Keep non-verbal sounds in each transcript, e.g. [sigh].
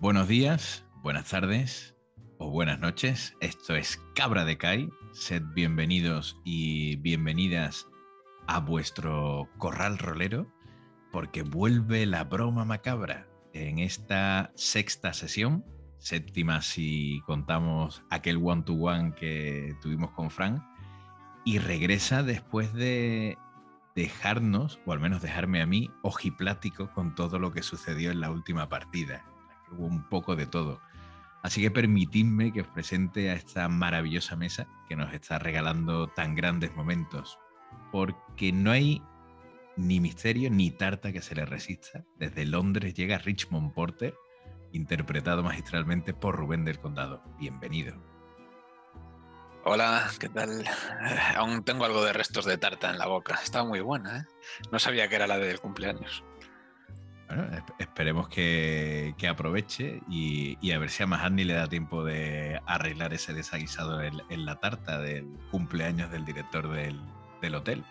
Buenos días, buenas tardes o buenas noches. Esto es Cabra de Kai. Sed bienvenidos y bienvenidas a vuestro corral rolero porque vuelve la broma macabra en esta sexta sesión, séptima si contamos aquel one-to-one que tuvimos con Frank, y regresa después de dejarnos, o al menos dejarme a mí, ojiplático con todo lo que sucedió en la última partida. Hubo un poco de todo. Así que permitidme que os presente a esta maravillosa mesa que nos está regalando tan grandes momentos, porque no hay ni misterio ni tarta que se le resista. Desde Londres llega Richmond Porter, interpretado magistralmente por Rubén del Condado. Bienvenido. Hola, ¿qué tal? Aún tengo algo de restos de tarta en la boca. Está muy buena, ¿eh? No sabía que era la del cumpleaños. Bueno, esperemos que, aproveche y, a ver si a Mahani le da tiempo de arreglar ese desaguisado en, la tarta del cumpleaños del director del, del hotel.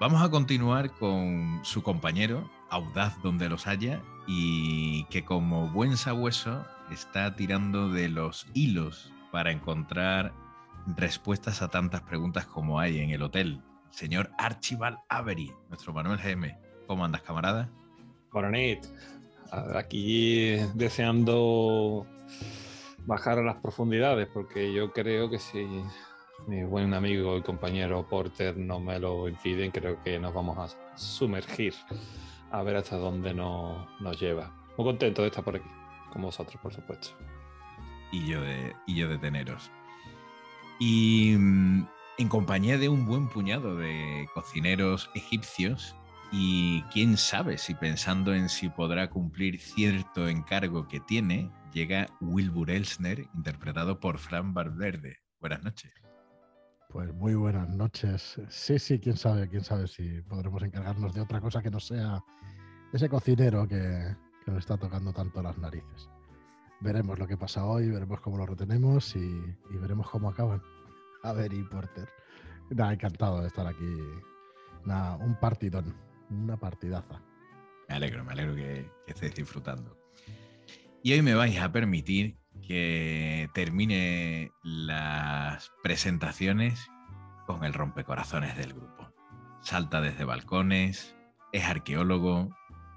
Vamos a continuar con su compañero, audaz donde los haya, y que como buen sabueso está tirando de los hilos para encontrar respuestas a tantas preguntas como hay en el hotel. Señor Archibald Avery, nuestro Manuel GM. ¿Cómo andas, camarada? Coronit, aquí deseando bajar a las profundidades, porque yo creo que si mi buen amigo y compañero Porter no me lo impiden, creo que nos vamos a sumergir a ver hasta dónde nos lleva. Muy contento de estar por aquí, con vosotros, por supuesto. Y yo de, y yo de teneros. Y mm, en compañía de un buen puñado de cocineros egipcios, y quién sabe si pensando en si podrá cumplir cierto encargo que tiene, llega Wilbur Elsner, interpretado por Fran Valverde. Buenas noches. Pues muy buenas noches. Sí, sí, quién sabe, quién sabe si podremos encargarnos de otra cosa que no sea ese cocinero que, nos está tocando tanto las narices. Veremos lo que pasa hoy, veremos cómo lo retenemos y, veremos cómo acaban. A ver, y Porter. Nada, encantado de estar aquí. un partidón, una partidaza. Me alegro, me alegro que, que estés disfrutando. Y hoy me vais a permitir que termine las presentaciones con el rompecorazones del grupo. Salta desde balcones, es arqueólogo,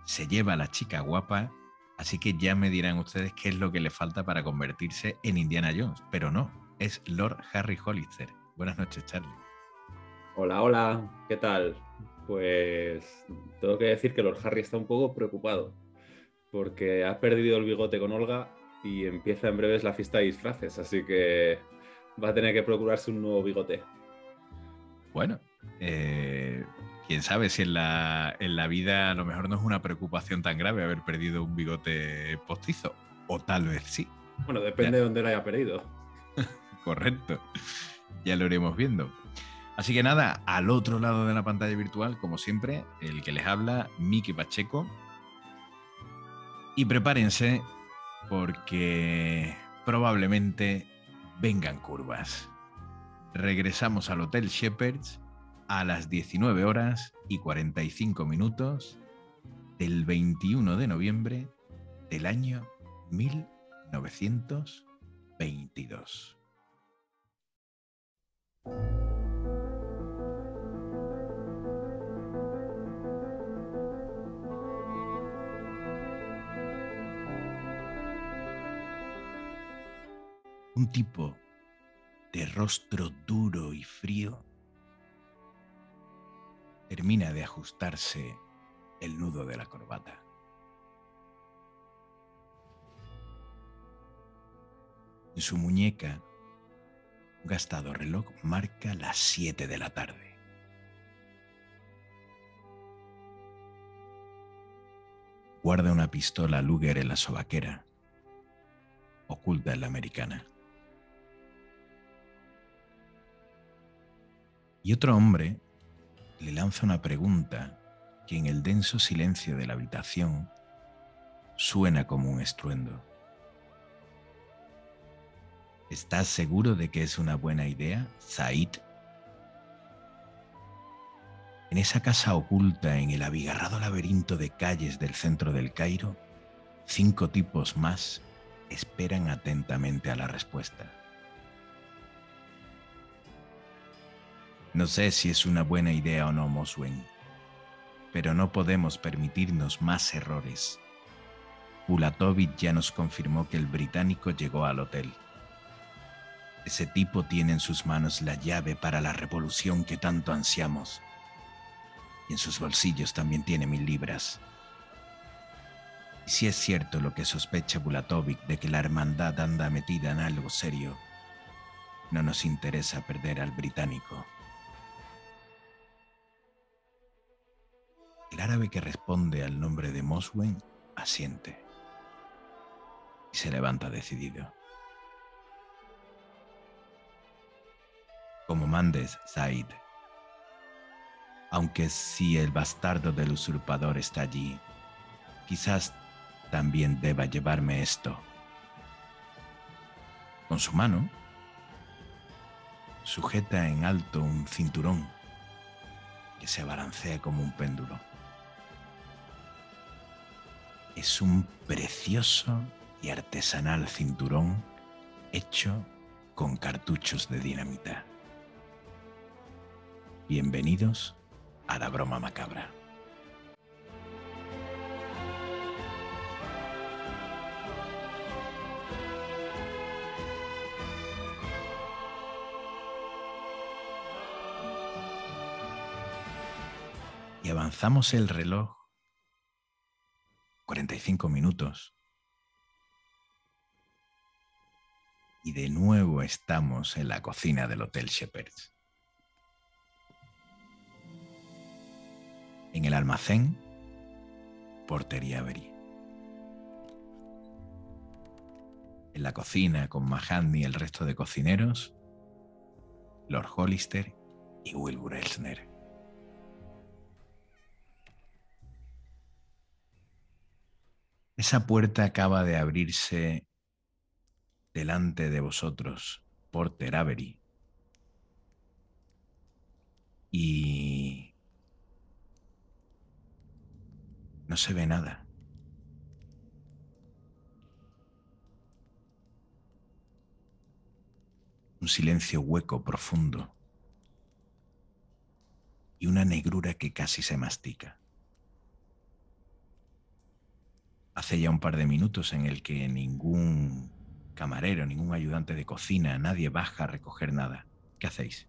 se lleva a la chica guapa, así que ya me dirán ustedes qué es lo que le falta para convertirse en Indiana Jones, pero no, es Lord Harry Hollister. Buenas noches, Charlie. Hola, hola, ¿qué tal? Pues tengo que decir que Lord Harry está un poco preocupado porque ha perdido el bigote con Olga y empieza en breves la fiesta de disfraces, así que va a tener que procurarse un nuevo bigote. Bueno, eh, quién sabe si en la, en la vida a lo mejor no es una preocupación tan grave haber perdido un bigote postizo, o tal vez sí. Bueno, depende de dónde lo haya perdido. [laughs] Correcto, ya lo iremos viendo. Así que nada, al otro lado de la pantalla virtual, como siempre, el que les habla, Miki Pacheco. Y prepárense porque probablemente vengan curvas. Regresamos al Hotel Shepherds a las 19 horas y 45 minutos del 21 de noviembre del año 1922. Un tipo de rostro duro y frío termina de ajustarse el nudo de la corbata. En su muñeca, un gastado reloj marca las 7 de la tarde. Guarda una pistola Luger en la sobaquera, oculta en la americana. Y otro hombre le lanza una pregunta que en el denso silencio de la habitación suena como un estruendo. ¿Estás seguro de que es una buena idea, Said? En esa casa oculta en el abigarrado laberinto de calles del centro del Cairo, cinco tipos más esperan atentamente a la respuesta. No sé si es una buena idea o no, Moswen, pero no podemos permitirnos más errores. Pulatovic ya nos confirmó que el británico llegó al hotel. Ese tipo tiene en sus manos la llave para la revolución que tanto ansiamos. Y en sus bolsillos también tiene mil libras. Y si es cierto lo que sospecha Bulatovic de que la hermandad anda metida en algo serio, no nos interesa perder al británico. El árabe que responde al nombre de Moswen asiente y se levanta decidido. Como mandes, Said. Aunque si el bastardo del usurpador está allí, quizás también deba llevarme esto. Con su mano, sujeta en alto un cinturón que se balancea como un péndulo. Es un precioso y artesanal cinturón hecho con cartuchos de dinamita. Bienvenidos a la broma macabra. Y avanzamos el reloj 45 minutos. Y de nuevo estamos en la cocina del Hotel Shepherds. En el almacén, Portería Avery. En la cocina, con Mahatma y el resto de cocineros, Lord Hollister y Wilbur Elsner. Esa puerta acaba de abrirse delante de vosotros, Porter Avery. Y no se ve nada. Un silencio hueco, profundo. Y una negrura que casi se mastica. Hace ya un par de minutos en el que ningún camarero, ningún ayudante de cocina, nadie baja a recoger nada. ¿Qué hacéis?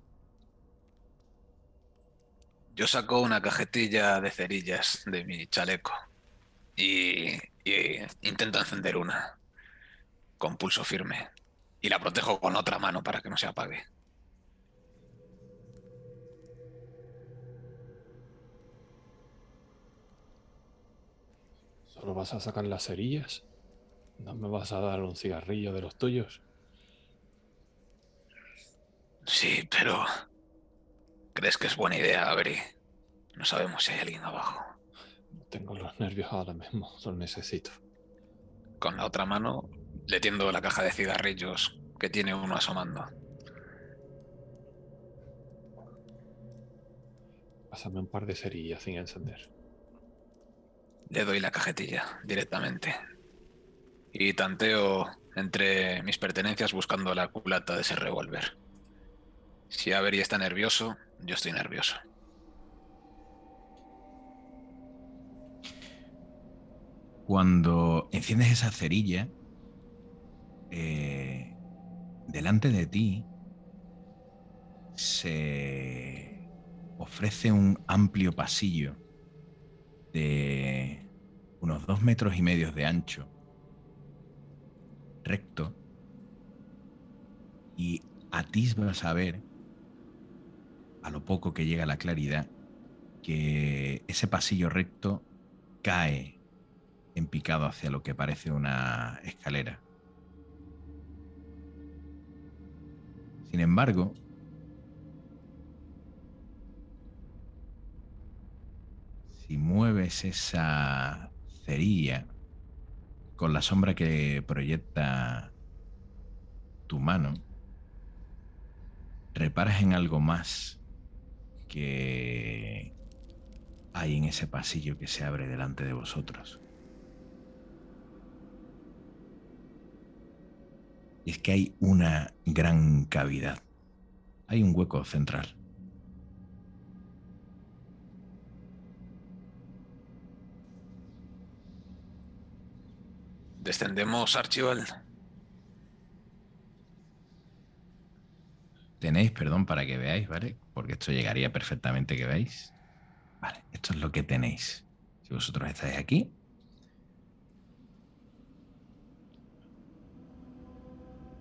Yo saco una cajetilla de cerillas de mi chaleco y, intento encender una con pulso firme y la protejo con otra mano para que no se apague. ¿Solo vas a sacar las cerillas? ¿No me vas a dar un cigarrillo de los tuyos? Sí, pero... ¿Crees que es buena idea, Avery? No sabemos si hay alguien abajo. Tengo los nervios ahora mismo, [laughs] los necesito. Con la otra mano le tiendo la caja de cigarrillos que tiene uno asomando. Pásame un par de cerillas sin encender. Le doy la cajetilla directamente. Y tanteo entre mis pertenencias buscando la culata de ese revólver. Si Avery está nervioso, yo estoy nervioso. Cuando enciendes esa cerilla, eh, delante de ti se ofrece un amplio pasillo de unos dos metros y medio de ancho, recto, y atisbas a ver, a lo poco que llega la claridad, que ese pasillo recto cae en picado hacia lo que parece una escalera. Sin embargo, si mueves esa con la sombra que proyecta tu mano, reparas en algo más que hay en ese pasillo que se abre delante de vosotros. Y es que hay una gran cavidad. Hay un hueco central. Descendemos, Archibald. Tenéis, perdón, para que veáis, ¿vale? Porque esto llegaría perfectamente que veáis. Vale, esto es lo que tenéis. Si vosotros estáis aquí,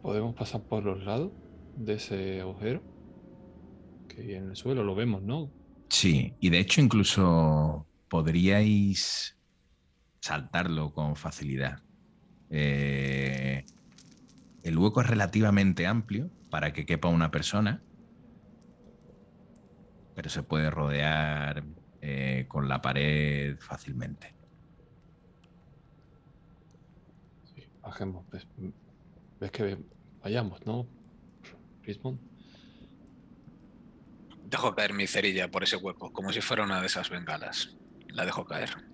¿Podemos pasar por los lados de ese agujero? Que en el suelo lo vemos, ¿no? Sí, y de hecho incluso podríais saltarlo con facilidad. Eh, el hueco es relativamente amplio para que quepa una persona, pero se puede rodear eh, con la pared fácilmente. Sí, bajemos. ¿Ves, ves que vayamos, no? Rismond. Dejo caer mi cerilla por ese hueco, como si fuera una de esas bengalas. La dejo caer.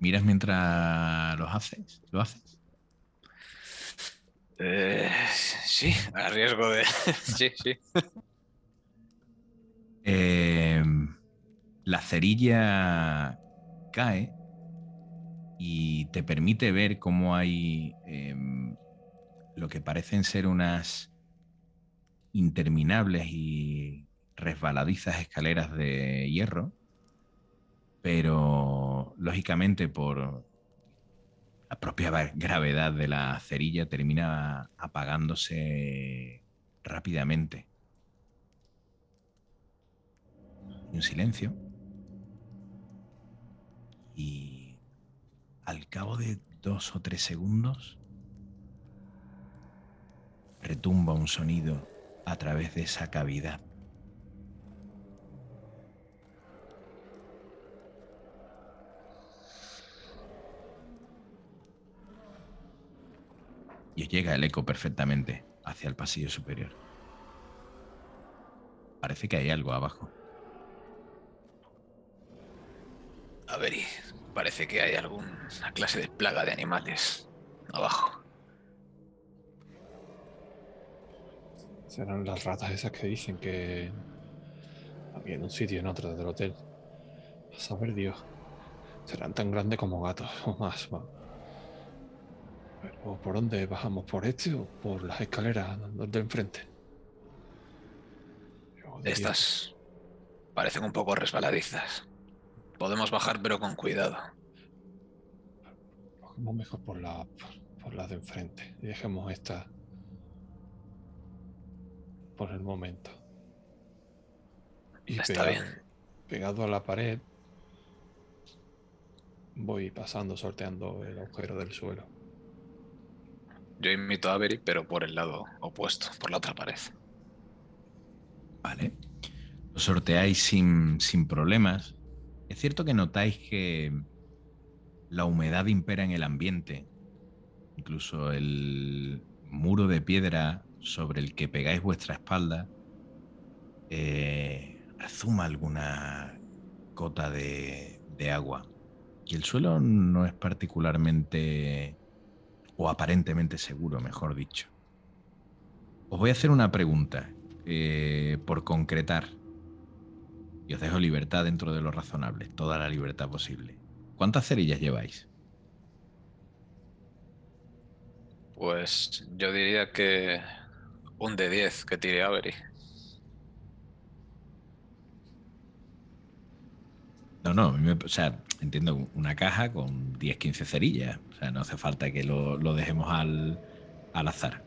¿Miras mientras lo haces? ¿Lo haces? Eh, sí, a riesgo de. [laughs] sí, sí. Eh, la cerilla cae y te permite ver cómo hay em, lo que parecen ser unas interminables y resbaladizas escaleras de hierro, pero lógicamente por la propia gravedad de la cerilla termina apagándose rápidamente. Un silencio. Y al cabo de dos o tres segundos retumba un sonido a través de esa cavidad. Y llega el eco perfectamente hacia el pasillo superior. Parece que hay algo abajo. A ver, y parece que hay alguna clase de plaga de animales abajo. Serán las ratas esas que dicen que había en un sitio y en otro del hotel. A saber Dios. Serán tan grandes como gatos [laughs] o más. Pero ¿por dónde bajamos? ¿Por este o por las escaleras de enfrente? Estas parecen un poco resbaladizas. Podemos bajar, pero con cuidado. Bajemos mejor por la por las de enfrente y dejemos esta por el momento. Y Está pegado, bien. pegado a la pared voy pasando, sorteando el agujero del suelo. Yo imito a Avery, pero por el lado opuesto, por la otra pared. Vale. Lo sorteáis sin, sin problemas. Es cierto que notáis que la humedad impera en el ambiente. Incluso el muro de piedra sobre el que pegáis vuestra espalda eh, rezuma alguna gota de, de agua. Y el suelo no es particularmente o aparentemente seguro, mejor dicho. Os voy a hacer una pregunta eh, por concretar. Y os dejo libertad dentro de lo razonable, toda la libertad posible. ¿Cuántas cerillas lleváis? Pues yo diría que un de 10 que tire Avery. No, no, o sea, entiendo una caja con 10, 15 cerillas. O sea, no hace falta que lo, lo dejemos al, al azar.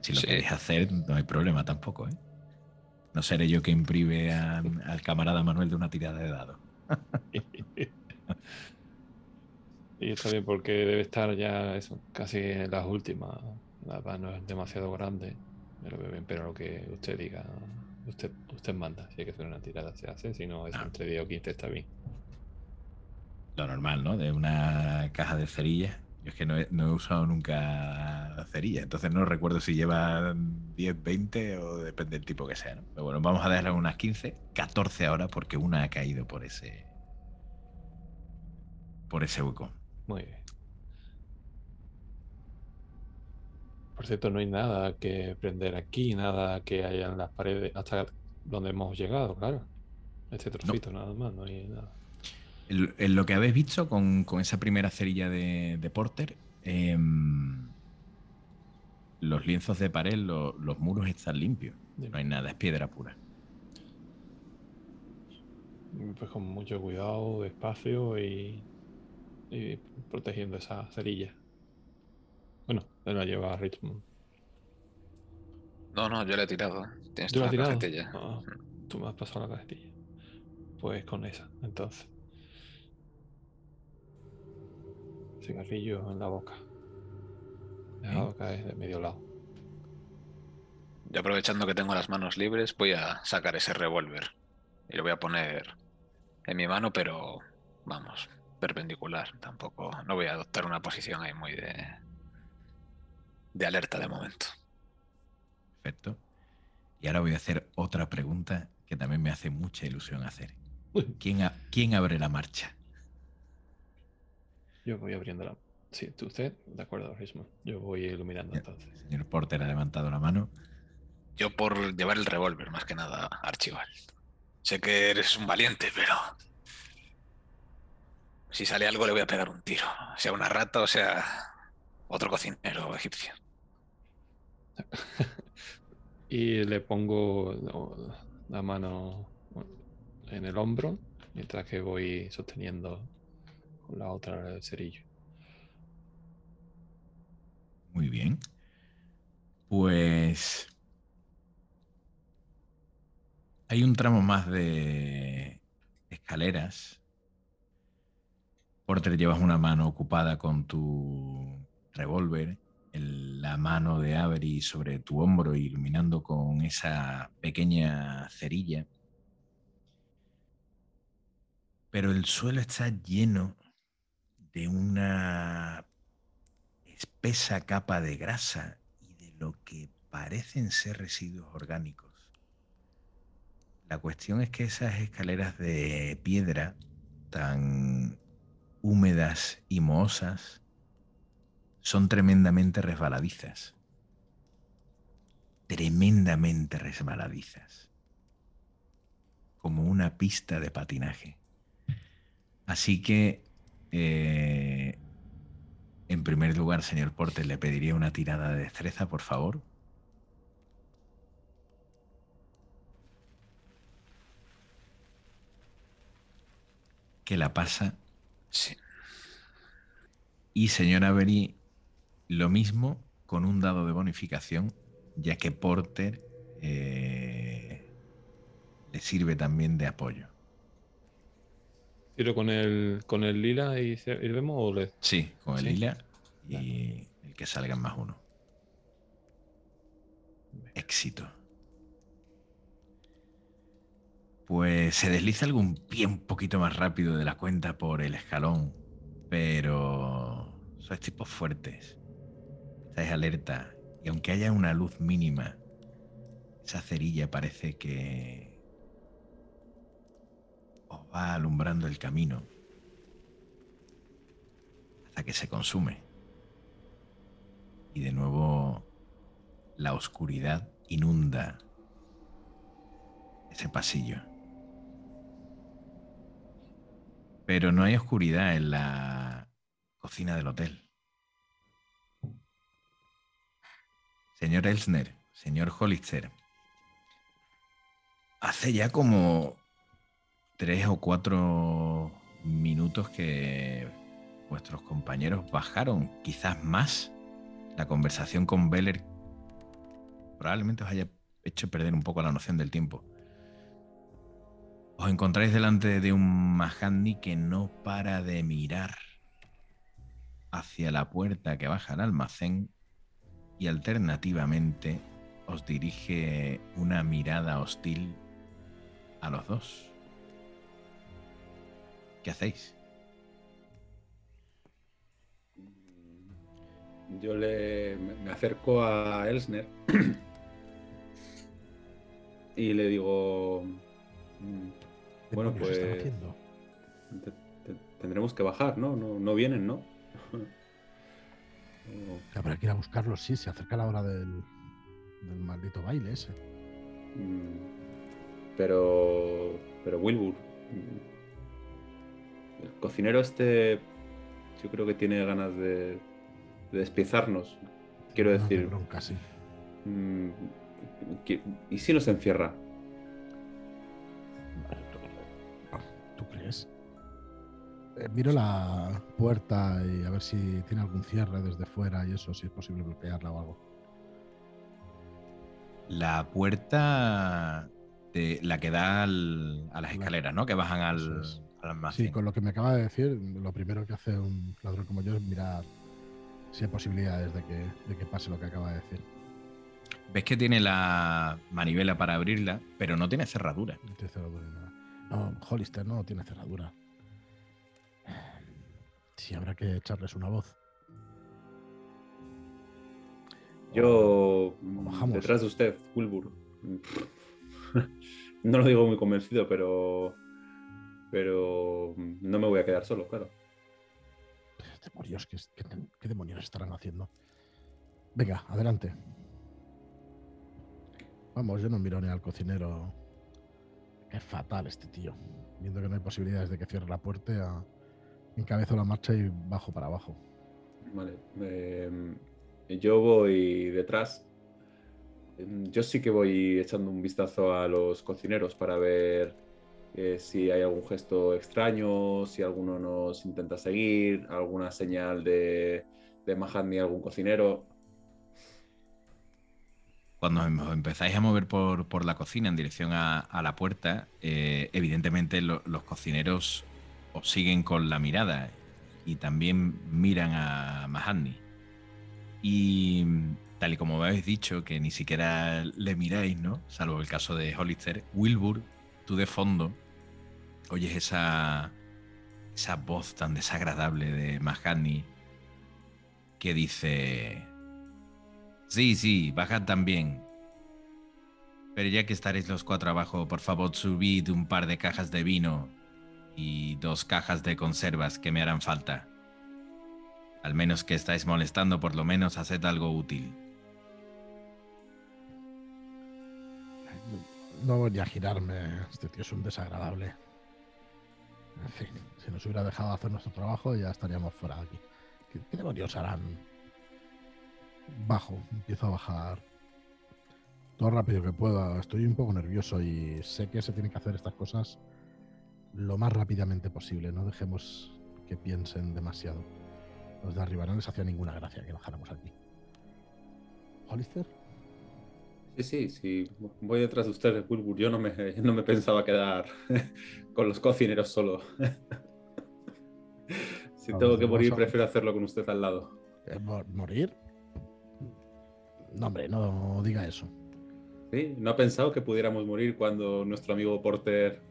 Si lo Sí. queréis hacer, no hay problema tampoco, ¿eh? No seré yo quien prive a- [laughs] al camarada Manuel de una tirada de dados. [laughs] Y está bien porque debe estar ya eso, casi en las últimas. La paz no es demasiado grande. Pero lo que usted diga, usted, usted manda. Si hay que hacer una tirada, se hace. Si no, es Ah. entre 10 o 15 está bien. Lo normal, ¿no? De una caja de cerillas. Yo es que no he, no he usado nunca cerilla, entonces no recuerdo si llevan 10, 20 o depende del tipo que sea, ¿no? Pero bueno, vamos a darle unas 15, 14 ahora porque una ha caído por ese por ese hueco. Muy bien. Por cierto, no hay nada que prender aquí, nada que haya en las paredes hasta donde hemos llegado, claro. Este trocito nada más, no hay nada. En, lo que habéis visto con, con esa primera cerilla de, de Porter, em, los lienzos de pared, lo- los muros están limpios. No hay nada, es piedra pura. Pues con mucho cuidado, despacio y, y protegiendo esa cerilla. Bueno, él la lleva a ritmo. No, no, yo le he tirado. Tienes ¿Tú toda la tirado? cajetilla. Ah, tú me has pasado la cajetilla. Pues con esa, entonces. Cigarrillo en la boca. Dejado caer de medio lado. Yo aprovechando que tengo las manos libres, voy a sacar ese revólver. Y lo voy a poner en mi mano, pero vamos, perpendicular. Tampoco, no voy a adoptar una posición ahí muy de, de alerta de momento. Perfecto. Y ahora voy a hacer otra pregunta que también me hace mucha ilusión hacer. ¿Quién, a- quién abre la marcha? Yo voy abriendo la. Sí, tú usted, de acuerdo, Risman. Yo voy iluminando Ya. entonces. El señor Porter ha levantado la mano. Yo por llevar el revólver, más que nada, Archival. Sé que eres un valiente, pero... Si sale algo le voy a pegar un tiro. Sea una rata o sea otro cocinero egipcio. [laughs] Y le pongo la mano en el hombro mientras que voy sosteniendo con la otra el cerillo. Muy bien. Pues hay un tramo más de escaleras. Porter, llevas una mano ocupada con tu revólver, la mano de Avery sobre tu hombro, iluminando con esa pequeña cerilla. Pero el suelo está lleno de una espesa capa de grasa y de lo que parecen ser residuos orgánicos. La cuestión es que esas escaleras de piedra tan húmedas y mohosas son tremendamente resbaladizas. Tremendamente resbaladizas. Como una pista de patinaje. Así que eh, en primer lugar, señor Porter, le pediría una tirada de destreza, por favor. Que la pasa. Sí. Y señor Avery, lo mismo con un dado de bonificación, ya que Porter eh, le sirve también de apoyo. ¿Tiro con el, con el lila y, se- y vemos o le- Sí, con el Sí. lila y el que salgan más uno. Éxito. Pues se desliza algún pie un poquito más rápido de la cuenta por el escalón, pero sois tipos fuertes. Estáis alerta y aunque haya una luz mínima, esa cerilla parece que os va alumbrando el camino hasta que se consume. Y de nuevo la oscuridad inunda ese pasillo. Pero no hay oscuridad en la cocina del hotel. Señor Elsner, señor Hollister, hace ya como tres o cuatro minutos que vuestros compañeros bajaron, quizás más. La conversación con Beller probablemente os haya hecho perder un poco la noción del tiempo. Os encontráis delante de un Mahandi que no para de mirar hacia la puerta que baja al almacén y alternativamente os dirige una mirada hostil a los dos. ¿Qué hacéis? Yo le, me acerco a Elsner y le digo, mm, ¿Qué Bueno, pues- haciendo? te- te- tendremos que bajar, ¿no? No, no vienen, ¿no? Habrá que ir a buscarlos, sí, se acerca la hora del, del maldito baile ese. Mm, Pero. Pero Wilbur. mm, El cocinero este. Yo creo que tiene ganas de, de despiezarnos. Quiero decir. bronca, sí. mm, ¿Y si nos encierra? Miro la puerta y a ver si tiene algún cierre desde fuera y eso, si es posible bloquearla o algo. La puerta de la que da al- a las La- escaleras, ¿no? Que bajan al, al almacén. Sí, con lo que me acaba de decir, lo primero que hace un ladrón como yo es mirar si hay posibilidades de que, de que pase lo que acaba de decir. Ves que tiene la manivela para abrirla, pero no tiene cerradura. No tiene cerradura ni nada. No, Hollister no tiene cerradura. Sí, habrá que echarles una voz. Yo. mm. Detrás de usted, Wilbur. [laughs] No lo digo muy convencido, pero. Pero. No me voy a quedar solo, claro. Demonios, ¿qué, qué, qué demonios estarán haciendo? Venga, adelante. Vamos, yo no miro ni al cocinero. Es fatal este tío. Viendo que no hay posibilidades de que cierre la puerta, encabezo la marcha y bajo para abajo. Vale. em, yo voy detrás. Em, Yo sí que voy echando un vistazo a los cocineros para ver eh, si hay algún gesto extraño, si alguno nos intenta seguir, alguna señal de, de Mahatma, algún cocinero. Cuando em- os empezáis a mover por, por la cocina en dirección a, a la puerta, eh, evidentemente lo- los cocineros siguen con la mirada y también miran a Mahatni. Y tal y como habéis dicho, que ni siquiera le miráis, ¿no? Salvo el caso de Hollister, Wilbur, tú de fondo oyes esa, esa voz tan desagradable de Mahatni que dice... Sí, sí, bajad también. Pero ya que estaréis los cuatro abajo, por favor subid un par de cajas de vino y dos cajas de conservas que me harán falta. Al menos que estáis molestando, por lo menos haced algo útil. No voy a girarme. Este tío es un desagradable. En fin, si nos hubiera dejado hacer nuestro trabajo, ya estaríamos fuera de aquí. ¿Qué, qué demonios harán? Bajo, empiezo a bajar todo rápido que pueda. Estoy un poco nervioso y sé que se tienen que hacer estas cosas lo más rápidamente posible. No dejemos que piensen demasiado. Los de arriba no les hacía ninguna gracia que bajáramos aquí. ¿Hollister? Sí, sí, sí. Voy detrás de usted, Wilbur. Yo no me, [laughs] no me pensaba quedar [laughs] con los cocineros solo. [laughs] si tengo que morir, a- prefiero hacerlo con usted al lado. Eh, mor- ¿Morir? No, hombre, no diga eso. ¿Sí? ¿No ha pensado que pudiéramos morir cuando nuestro amigo Porter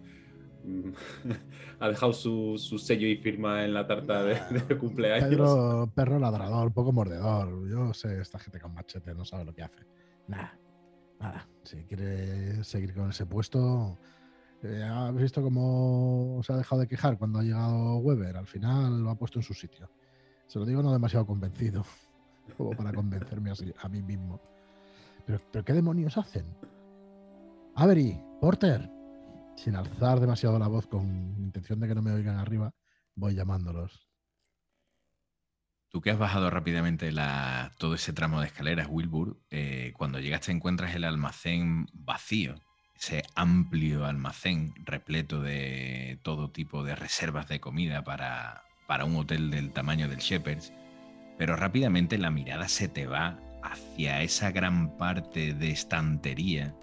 [laughs] ha dejado su, su sello y firma en la tarta de, de cumpleaños? Pedro, perro ladrador, poco mordedor. Yo sé, esta gente con machete no sabe lo que hace. Nada, nada. Si quiere seguir con ese puesto, eh, ¿has visto cómo se ha dejado de quejar cuando ha llegado Weber? Al final lo ha puesto en su sitio. Se lo digo no demasiado convencido, [laughs] como para convencerme así a mí mismo. Pero, pero ¿qué demonios hacen? Avery, Porter. Sin alzar demasiado la voz con intención de que no me oigan arriba, voy llamándolos. Tú que has bajado rápidamente la- todo ese tramo de escaleras, Wilbur, eh, cuando llegas te encuentras el almacén vacío, ese amplio almacén repleto de todo tipo de reservas de comida para, para un hotel del tamaño del Shepherd's, pero rápidamente la mirada se te va hacia esa gran parte de estantería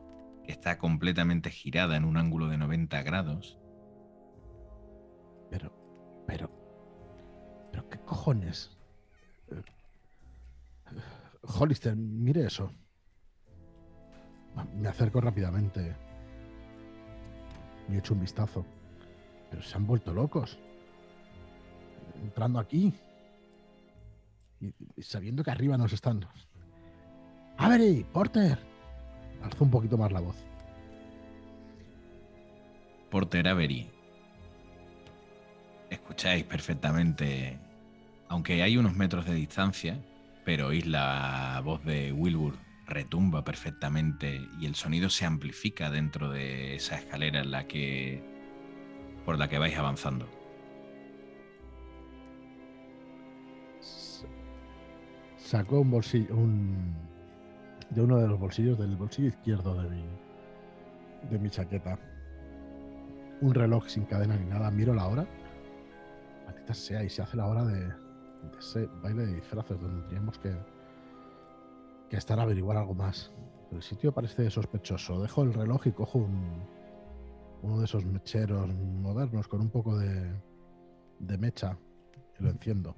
está completamente girada en un ángulo de 90 grados Pero, pero, pero, ¿qué cojones? Hollister, mire eso. Me acerco rápidamente. Y echo un vistazo. Pero se han vuelto locos. Entrando aquí. Y sabiendo que arriba nos están. ¡Avery! ¡Porter! Alzo un poquito más la voz. Porter Avery. Escucháis perfectamente, aunque hay unos metros de distancia, pero oís la voz de Wilbur retumba perfectamente y el sonido se amplifica dentro de esa escalera en la que por la que vais avanzando. Sacó un bolsillo, un, de uno de los bolsillos, del bolsillo izquierdo de mi, de mi chaqueta, un reloj sin cadena ni nada. Miro la hora. Maldita sea, y se hace la hora de, de ese baile de disfraces donde tendríamos que, que estar a averiguar algo más. El sitio parece sospechoso. Dejo el reloj y cojo un, uno de esos mecheros modernos con un poco de, de mecha y lo enciendo.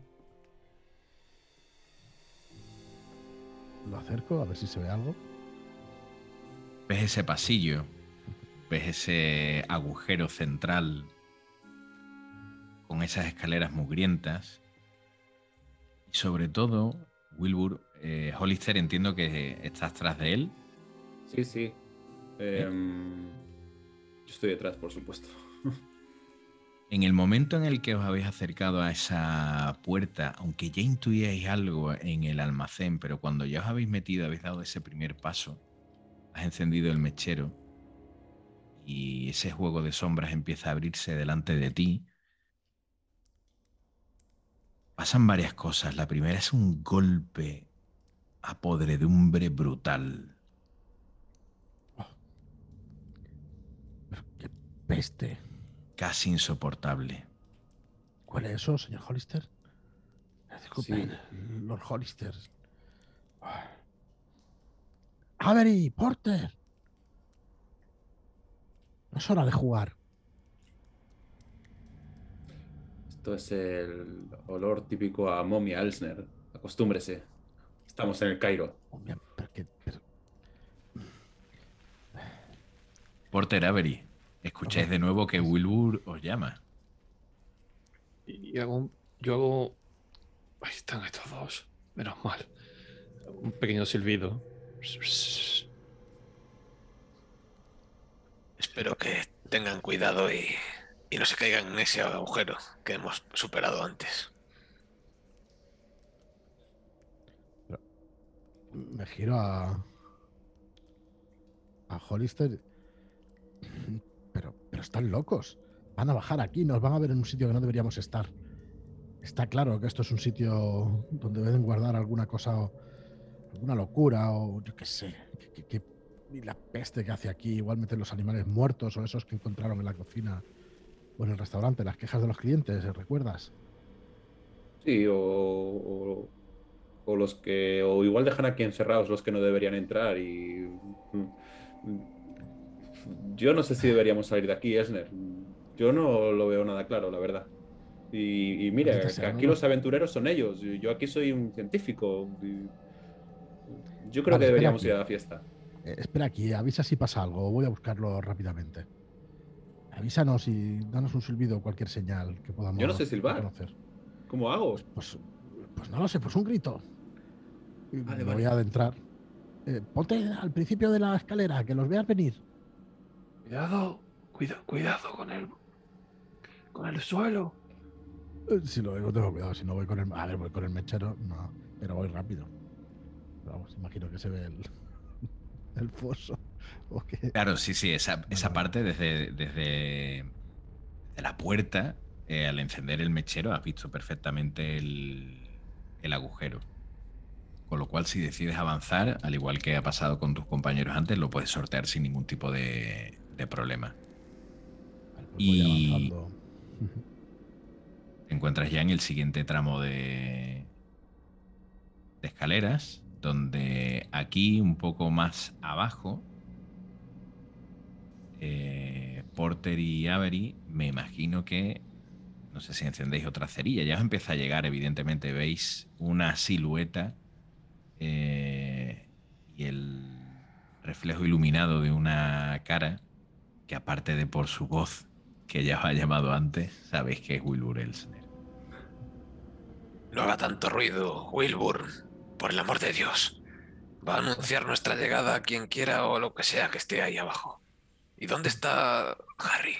Lo acerco a ver si se ve algo. Ves ese pasillo, ves ese agujero central con esas escaleras mugrientas y sobre todo, Wilbur, eh, Hollister, entiendo que estás tras de él. Sí, sí. Em, yo estoy detrás, por supuesto. [laughs] En el momento en el que os habéis acercado a esa puerta, aunque ya intuíais algo en el almacén, pero cuando ya os habéis metido, habéis dado ese primer paso, has encendido el mechero y ese juego de sombras empieza a abrirse delante de ti, pasan varias cosas. La primera es un golpe a podredumbre brutal. ¡Qué peste! Casi insoportable. ¿Cuál es eso, señor Hollister? Disculpen, Sí. Lord Hollister. Avery, Porter. No es hora de jugar. Esto es el olor típico a momia Elsner. Acostúmbrese. Estamos en el Cairo. Porter Avery, escucháis de nuevo que Wilbur os llama. Y hago un- yo hago. Ahí están estos dos. Menos mal. Un pequeño silbido. Espero que tengan cuidado y, y no se caigan en ese agujero que hemos superado antes. Me giro a. a Hollister. Están locos. Van a bajar aquí, nos van a ver en un sitio que no deberíamos estar. Está claro que esto es un sitio donde deben guardar alguna cosa, o alguna locura, o yo qué sé. Y la peste que hace aquí, igual meten los animales muertos o esos que encontraron en la cocina o en el restaurante, las quejas de los clientes, ¿recuerdas? Sí, o, o, o los que. O igual dejan aquí encerrados los que no deberían entrar y. Yo no sé si deberíamos salir de aquí, Esner. Yo no lo veo nada claro, la verdad. Y, y mira, que aquí los aventureros son ellos. Yo aquí soy un científico. Yo creo Vale, que deberíamos aquí. ir a la fiesta. Eh, espera aquí, avisa si pasa algo, voy a buscarlo rápidamente. Avísanos y danos un silbido o cualquier señal que podamos Yo no sé silbar. reconocer. ¿Cómo hago? Pues, pues no lo sé, pues un grito. Vale, me vale. voy a adentrar. Eh, ponte al principio de la escalera, que los veas venir. Cuidado, cuida, cuidado con el. con el suelo. Eh, Si lo oigo, tengo cuidado. Si no voy con el. A ver, voy con el mechero, no. Pero voy rápido. Vamos, imagino que se ve el, [laughs] el foso. [laughs] Claro, sí, sí, esa, esa parte desde, desde, desde la puerta, eh, al encender el mechero, has visto perfectamente el, el agujero. Con lo cual, si decides avanzar, al igual que ha pasado con tus compañeros antes, lo puedes sortear sin ningún tipo de, de problema. Y-. Te encuentras ya en el siguiente tramo de, de escaleras, donde aquí, un poco más abajo, eh, Porter y Avery, me imagino que, no sé si encendéis otra cerilla, ya os empieza a llegar, evidentemente, veis una silueta eh, y el reflejo iluminado de una cara que aparte de por su voz, que ya os ha llamado antes, sabéis que es Wilbur Elsner. No haga tanto ruido, Wilbur. Por el amor de Dios. Va a anunciar nuestra llegada a quien quiera o lo que sea que esté ahí abajo. ¿Y dónde está Harry?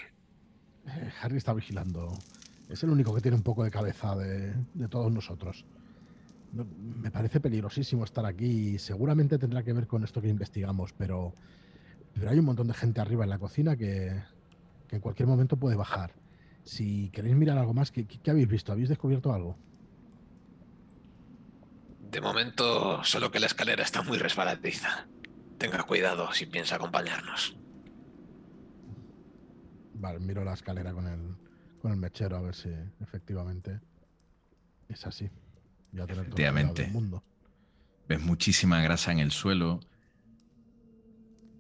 Eh, Harry está vigilando. Es el único que tiene un poco de cabeza de, de todos nosotros. No, me parece peligrosísimo estar aquí y seguramente tendrá que ver con esto que investigamos, pero, pero hay un montón de gente arriba en la cocina que, que en cualquier momento puede bajar. Si queréis mirar algo más, ¿qué, qué habéis visto? ¿Habéis descubierto algo? De momento, solo que la escalera está muy resbaladiza. Tenga cuidado si piensa acompañarnos. Vale, miro la escalera con el, con el mechero a ver si efectivamente es así. Voy a tener todo el cuidado Efectivamente. mundo. Ves muchísima grasa en el suelo.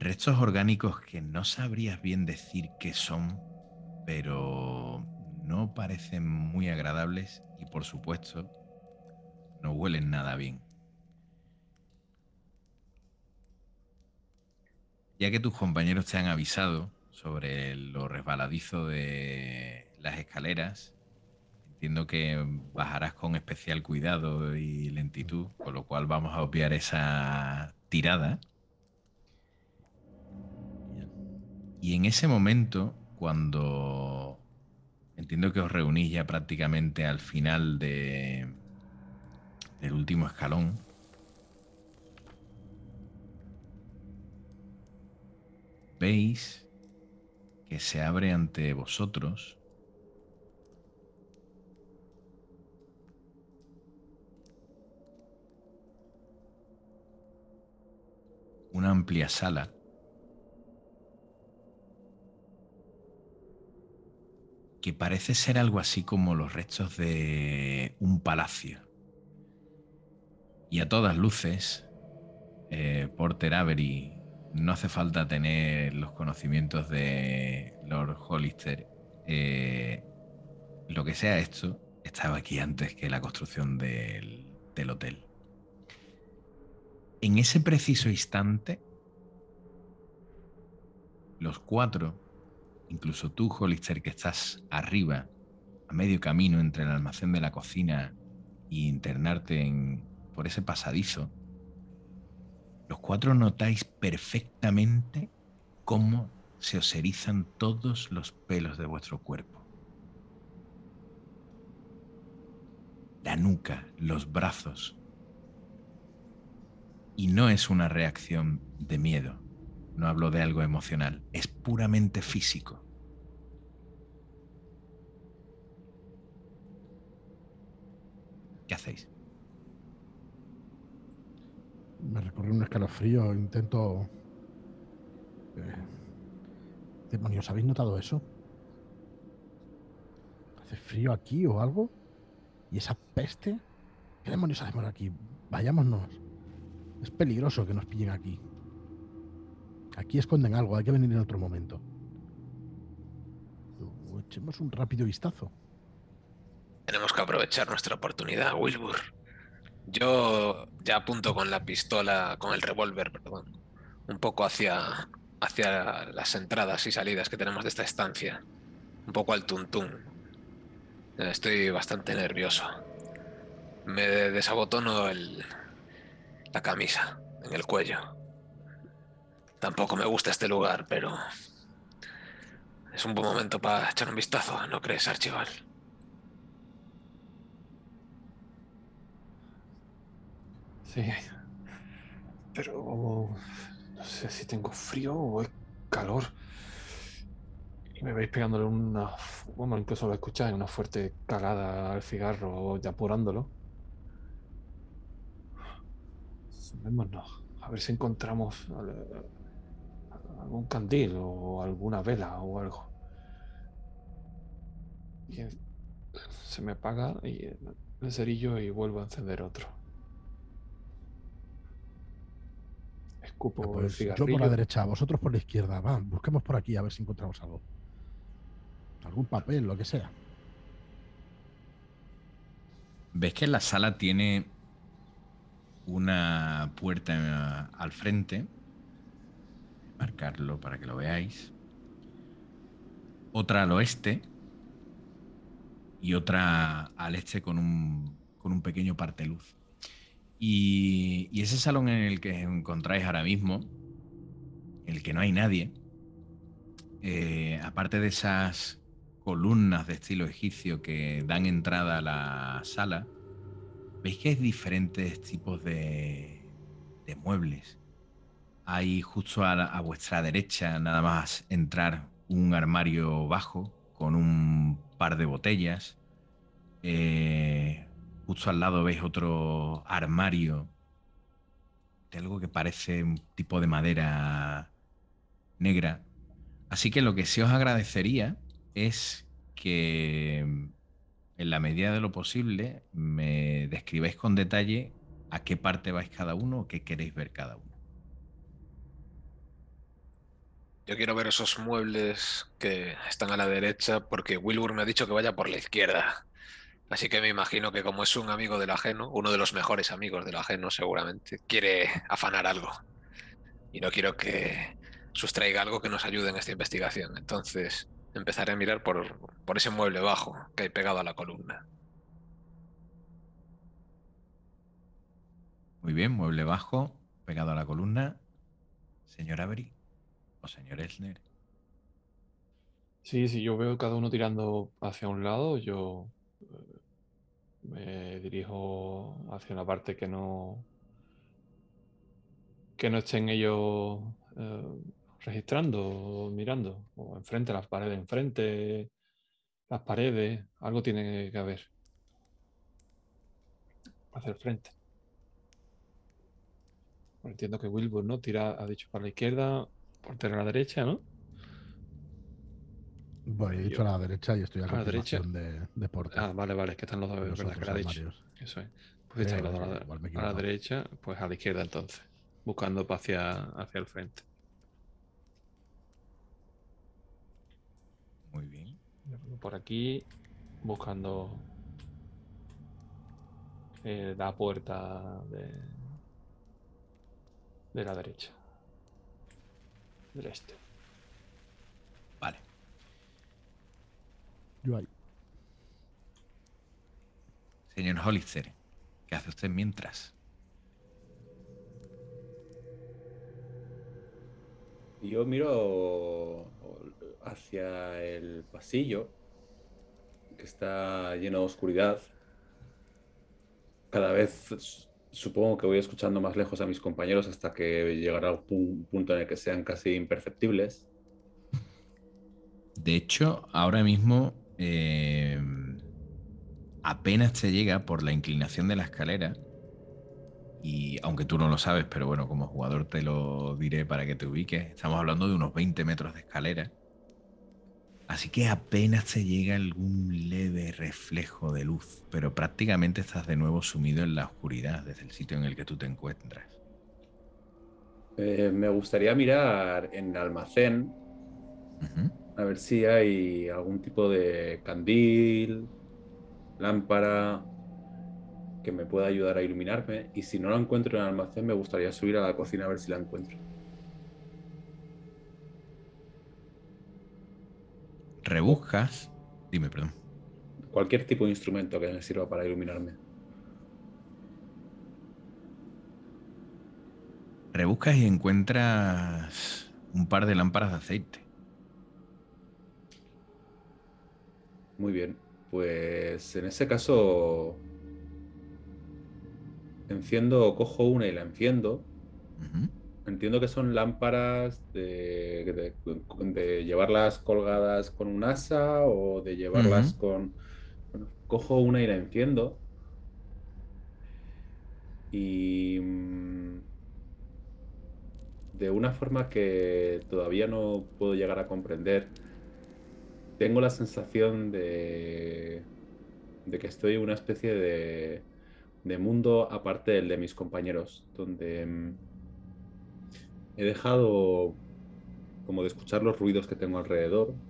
Restos orgánicos que no sabrías bien decir qué son, pero no parecen muy agradables y por supuesto no huelen nada bien. Ya que tus compañeros te han avisado sobre lo resbaladizo de las escaleras, entiendo que bajarás con especial cuidado y lentitud, con lo cual vamos a obviar esa tirada. Y en ese momento, cuando entiendo que os reunís ya prácticamente al final de, del último escalón, veis que se abre ante vosotros una amplia sala que parece ser algo así como los restos de un palacio. Y a todas luces, eh, Porter Avery no hace falta tener los conocimientos de Lord Hollister. Eh, lo que sea esto, estaba aquí antes que la construcción del, del hotel. En ese preciso instante, los cuatro, incluso tú, Hollister, que estás arriba, a medio camino entre el almacén de la cocina e internarte en, por ese pasadizo, los cuatro notáis perfectamente cómo se os erizan todos los pelos de vuestro cuerpo. La nuca, los brazos. Y no es una reacción de miedo, no hablo de algo emocional, es puramente físico. ¿Qué hacéis? Me recorre un escalofrío, intento... Eh, Demonios, ¿habéis notado eso? ¿Hace frío aquí o algo? ¿Y esa peste? ¿Qué demonios hacemos aquí? Vayámonos. Es peligroso que nos pillen aquí. Aquí esconden algo, hay que venir en otro momento. Echemos un rápido vistazo. Tenemos que aprovechar nuestra oportunidad, Wilbur. Yo ya apunto con la pistola, con el revólver, perdón, un poco hacia, hacia las entradas y salidas que tenemos de esta estancia. Un poco al tuntún. Estoy bastante nervioso. Me desabotono el, la camisa en el cuello. Tampoco me gusta este lugar, pero es un buen momento para echar un vistazo, ¿no crees, Archival? Sí. Pero no sé si tengo frío o calor. Y me veis pegándole una, bueno, incluso lo escucháis, una fuerte calada al cigarro y apurándolo. Sumémonos, a ver si encontramos al- algún candil o alguna vela o algo. En- se me apaga y el- el cerillo y vuelvo a encender otro. Pues yo cigarrillo. por la derecha, vosotros por la izquierda. Va, busquemos por aquí a ver si encontramos algo. Algún papel, lo que sea. Ves que la sala tiene una puerta eh, al frente. Marcarlo para que lo veáis. Otra al oeste. Y otra al este con un, con un pequeño parteluz. Y, ese salón en el que os encontráis ahora mismo, en el que no hay nadie, eh, aparte de esas columnas de estilo egipcio que dan entrada a la sala, veis que hay diferentes tipos de, de muebles. Hay justo a, a vuestra derecha nada más entrar un armario bajo con un par de botellas. Eh, justo al lado veis otro armario de algo que parece un tipo de madera negra. Así que lo que sí os agradecería es que en la medida de lo posible me describáis con detalle a qué parte vais cada uno o qué queréis ver cada uno. Yo quiero ver esos muebles que están a la derecha porque Wilbur me ha dicho que vaya por la izquierda. Así que me imagino que como es un amigo del ajeno, uno de los mejores amigos del ajeno seguramente, quiere afanar algo. Y no quiero que sustraiga algo que nos ayude en esta investigación. Entonces empezaré a mirar por, por ese mueble bajo que hay pegado a la columna. Muy bien, mueble bajo, pegado a la columna. Señor Avery o señor Elsner. Sí, si yo veo cada uno tirando hacia un lado, yo me dirijo hacia una parte que no que no estén ellos eh, registrando mirando, o enfrente, las paredes enfrente, las paredes, algo tiene que haber. Hacia el frente. Entiendo que Wilbur, ¿no? Tira, ha dicho para la izquierda, portero a la derecha, ¿no? Voy, he dicho Yo- a la derecha y estoy a a la derecha. de, de Porter. Ah, vale, vale, es que están los dos, los verdad que otros lo ha dicho. armarios. Eso es. Pues estáis Creo, los dos a la, igual me he a la equivocado. derecha, pues a la izquierda entonces, buscando hacia, hacia el frente. Muy bien. Por aquí, buscando eh, la puerta de, de la derecha. Del este. Yo ahí. Señor Hollister, ¿qué hace usted mientras? Yo miro hacia el pasillo, que está lleno de oscuridad. Cada vez supongo que voy escuchando más lejos a mis compañeros hasta que llegará un pu- punto en el que sean casi imperceptibles. De hecho, ahora mismo eh, apenas te llega por la inclinación de la escalera. Y aunque tú no lo sabes, pero bueno, como jugador te lo diré para que te ubiques. Estamos hablando de unos 20 metros de escalera. Así que apenas te llega algún leve reflejo de luz, pero prácticamente estás de nuevo sumido en la oscuridad desde el sitio en el que tú te encuentras. Eh, me gustaría mirar en el almacén. A ver si hay algún tipo de candil, lámpara que me pueda ayudar a iluminarme. Y si no la encuentro en el almacén, me gustaría subir a la cocina a ver si la encuentro. Rebuscas. Dime, perdón. Cualquier tipo de instrumento que me sirva para iluminarme. Rebuscas y encuentras un par de lámparas de aceite. Muy bien. Pues en ese caso enciendo, cojo una y la enciendo. Entiendo que son lámparas de, de- de llevarlas colgadas con un asa o de llevarlas con... bueno, cojo una y la enciendo. Y... mm, De una forma que todavía no puedo llegar a comprender, tengo la sensación de, de que estoy en una especie de, de mundo aparte del de mis compañeros, donde... mm, He dejado como de escuchar los ruidos que tengo alrededor.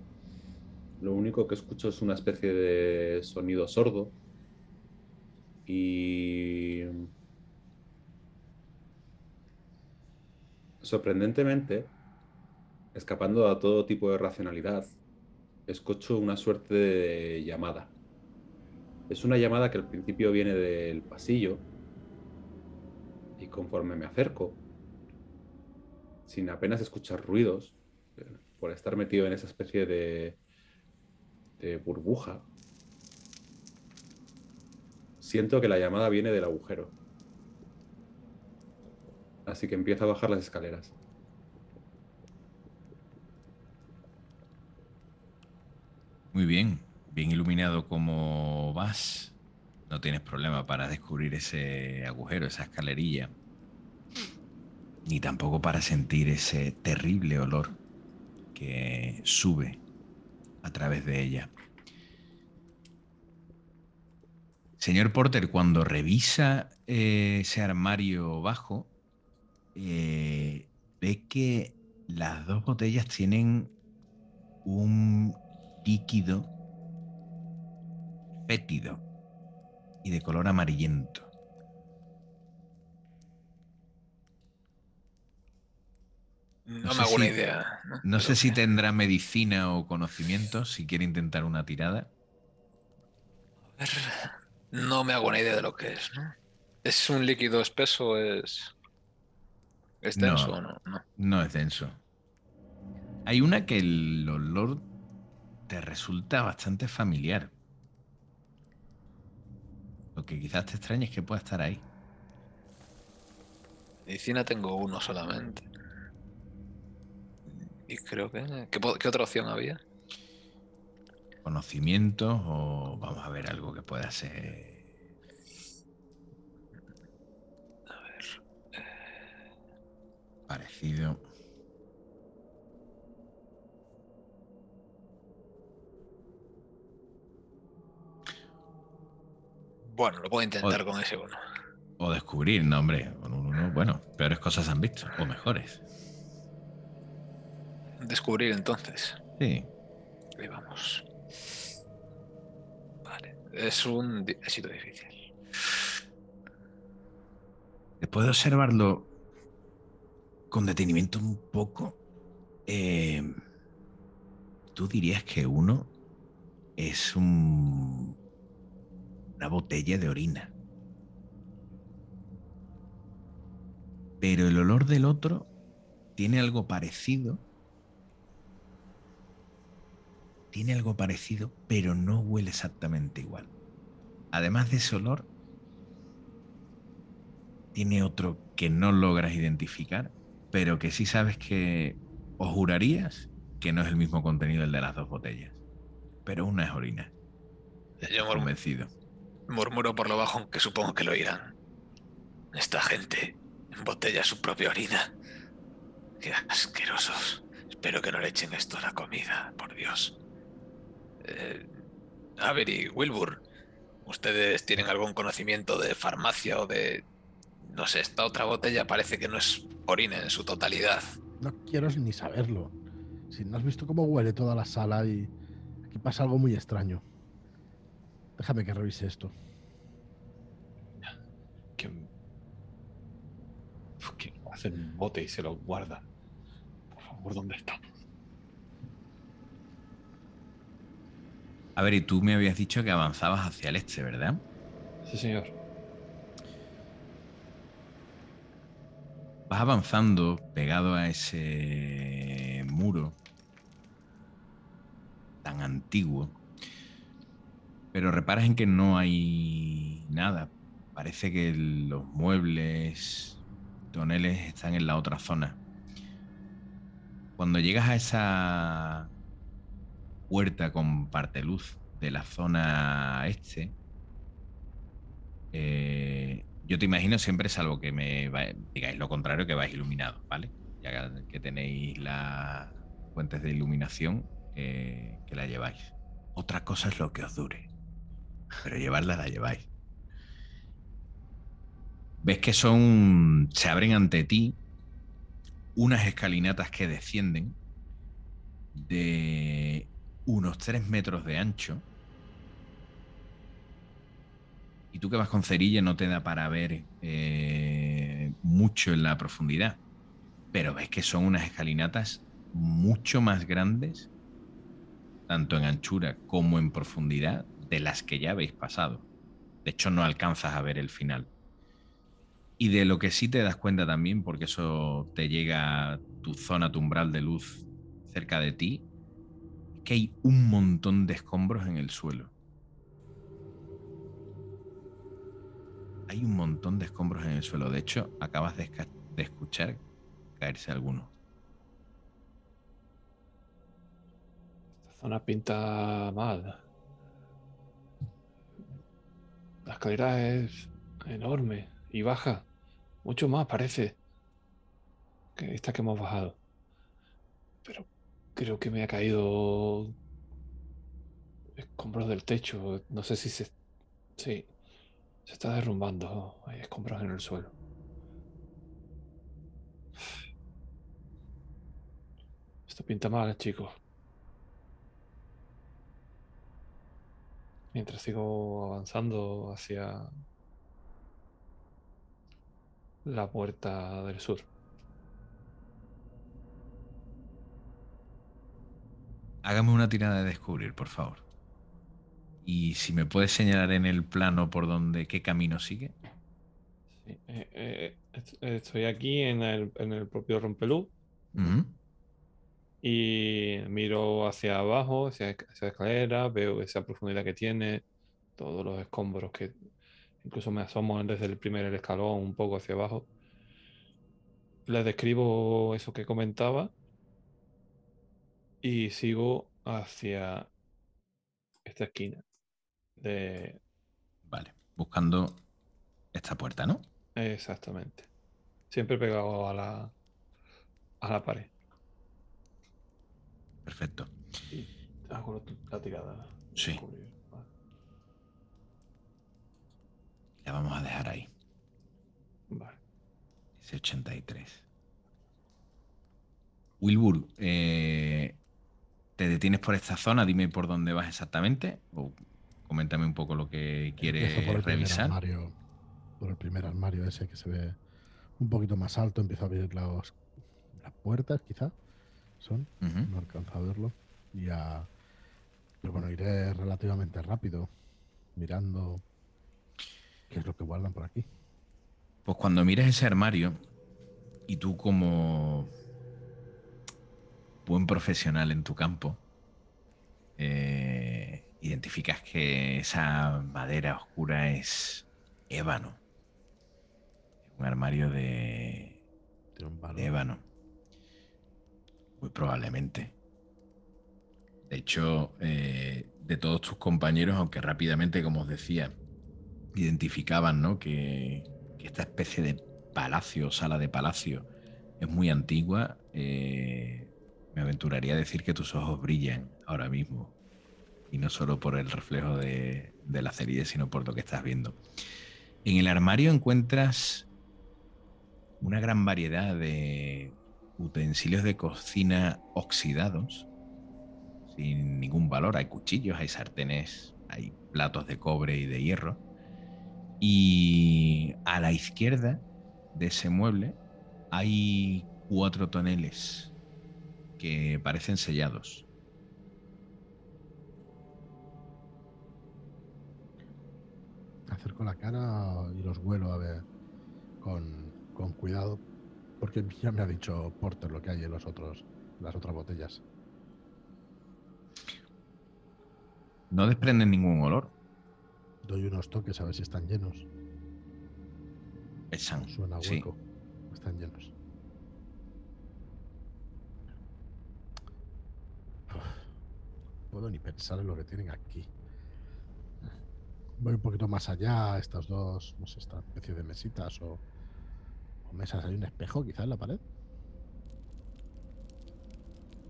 Lo único que escucho es una especie de sonido sordo. Y sorprendentemente, escapando a todo tipo de racionalidad, escucho una suerte de llamada. Es una llamada que al principio viene del pasillo y conforme me acerco, sin apenas escuchar ruidos, por estar metido en esa especie de, de burbuja, siento que la llamada viene del agujero. Así que empiezo a bajar las escaleras. Muy bien, bien iluminado como vas. No tienes problema para descubrir ese agujero, esa escalerilla. Ni tampoco para sentir ese terrible olor que sube a través de ella. Señor Porter, cuando revisa eh, ese armario bajo, eh, ve que las dos botellas tienen un líquido fétido y de color amarillento. No, sé me hago una idea. No sé si tendrá medicina o conocimiento, si quiere intentar una tirada. A ver, No me hago una idea de lo que es, ¿no? ¿Es un líquido espeso? ¿Es. ¿Es No. denso o no? No. No es denso. Hay una que el olor te resulta bastante familiar. Lo que quizás te extrañe es que pueda estar ahí. Medicina tengo uno solamente. Y creo que. ¿Qué, qué otra opción había? Conocimientos o vamos a ver algo que pueda ser. A ver. Parecido. Bueno, lo puedo intentar con ese uno. O descubrir, no, hombre. Con un uno, bueno, peores cosas han visto. O mejores. Descubrir entonces. Sí. Ahí vamos. Vale. Es un éxito difícil. Después de observarlo con detenimiento un poco, eh, tú dirías que uno es un, una botella de orina. Pero el olor del otro tiene algo parecido. Tiene algo parecido, pero no huele exactamente igual. Además de ese olor, tiene otro que no logras identificar, pero que sí sabes que o jurarías que no es el mismo contenido el de las dos botellas. Pero una es orina. Yo Convencido. Murmuro por lo bajo, aunque supongo que lo oirán. Esta gente embotella su propia orina. Qué asquerosos. Espero que no le echen esto a la comida, por Dios. Eh, Avery, Wilbur, ¿ustedes tienen algún conocimiento de farmacia o de... No sé, esta otra botella parece que no es orina en su totalidad. No quiero ni saberlo. Si no has visto cómo huele toda la sala y aquí pasa algo muy extraño. Déjame que revise esto. ¿Quién, Uf, ¿quién hace un bote y se lo guarda? Por favor, ¿dónde está? A ver, y tú me habías dicho que avanzabas hacia el este, ¿verdad? Sí, señor. Vas avanzando pegado a ese muro tan antiguo, pero reparas en que no hay nada. Parece que los muebles, toneles están en la otra zona. Cuando llegas a esa puerta con parte luz de la zona este, eh, yo te imagino siempre, salvo que me digáis lo contrario, que vais iluminados, ¿vale? Ya que tenéis las fuentes de iluminación, eh, que la lleváis. Otra cosa es lo que os dure, pero llevarla la lleváis. Ves que son. se abren ante ti unas escalinatas que descienden de unos 3 metros de ancho. Y tú que vas con cerilla no te da para ver eh, mucho en la profundidad. Pero ves que son unas escalinatas mucho más grandes, tanto en anchura como en profundidad, de las que ya habéis pasado. De hecho, no alcanzas a ver el final. Y de lo que sí te das cuenta también, porque eso te llega a tu zona, tu umbral de luz cerca de ti, que hay un montón de escombros en el suelo. hay un montón de escombros en el suelo. De hecho, acabas de, de escuchar caerse alguno. Esta zona pinta mal. La escalera es enorme y baja. Mucho más parece que esta que hemos bajado. Pero creo que me ha caído escombros del techo. No sé si se... Sí. Se está derrumbando. Hay escombros en el suelo. Esto pinta mal, chicos. Mientras sigo avanzando hacia la puerta del sur. Hágame una tirada de descubrir, por favor. Y si me puedes señalar en el plano por donde qué camino sigue. Sí, eh, eh, est- estoy aquí en el, en el propio rompelú Ujú. Y miro hacia abajo, hacia esc- esa escalera, veo esa profundidad que tiene, todos los escombros que incluso me asomo desde el primer escalón un poco hacia abajo. Les describo eso que comentaba y sigo hacia esta esquina de Vale. Buscando esta puerta, ¿no? exactamente. Siempre pegado a la a la pared. Perfecto. Hago la- la tirada. Sí. Vale. La vamos a dejar ahí. Vale. Ese 83. Wilbur, eh, ¿te detienes por esta zona? Dime por dónde vas exactamente. O coméntame un poco lo que quieres por el primer revisar. armario, por el primer armario ese que se ve un poquito más alto. Empiezo a abrir los- las puertas, quizá. Son. Ujú. No alcanzo a verlo. Y a... Pero bueno, iré relativamente rápido, mirando qué es lo que guardan por aquí. Pues cuando miras ese armario y tú como buen profesional en tu campo, eh, identificas que esa madera oscura es ébano. Un armario de ébano. Muy probablemente. De hecho, eh, de todos tus compañeros, aunque rápidamente, como os decía, identificaban ¿no? que, que esta especie de palacio, sala de palacio, es muy antigua, eh, me aventuraría a decir que tus ojos brillan ahora mismo. Y no solo por el reflejo de, de la cerilla, sino por lo que estás viendo. En el armario encuentras una gran variedad de utensilios de cocina oxidados, sin ningún valor. Hay cuchillos, hay sartenes, hay platos de cobre y de hierro. Y a la izquierda de ese mueble hay cuatro toneles que parecen sellados. Acerco la cara y los vuelo a ver con, con cuidado. Porque [laughs] ya me ha dicho Porter lo que hay en los otros, las otras botellas. No desprenden ningún olor. Doy unos toques a ver si están llenos. Pesan. Suena Sí. hueco. Están llenos. Uf, [sighs] Puedo ni pensar en lo que tienen aquí. Voy un poquito más allá, estas dos, no sé, esta especie de mesitas o mesas. Hay un espejo quizá en la pared.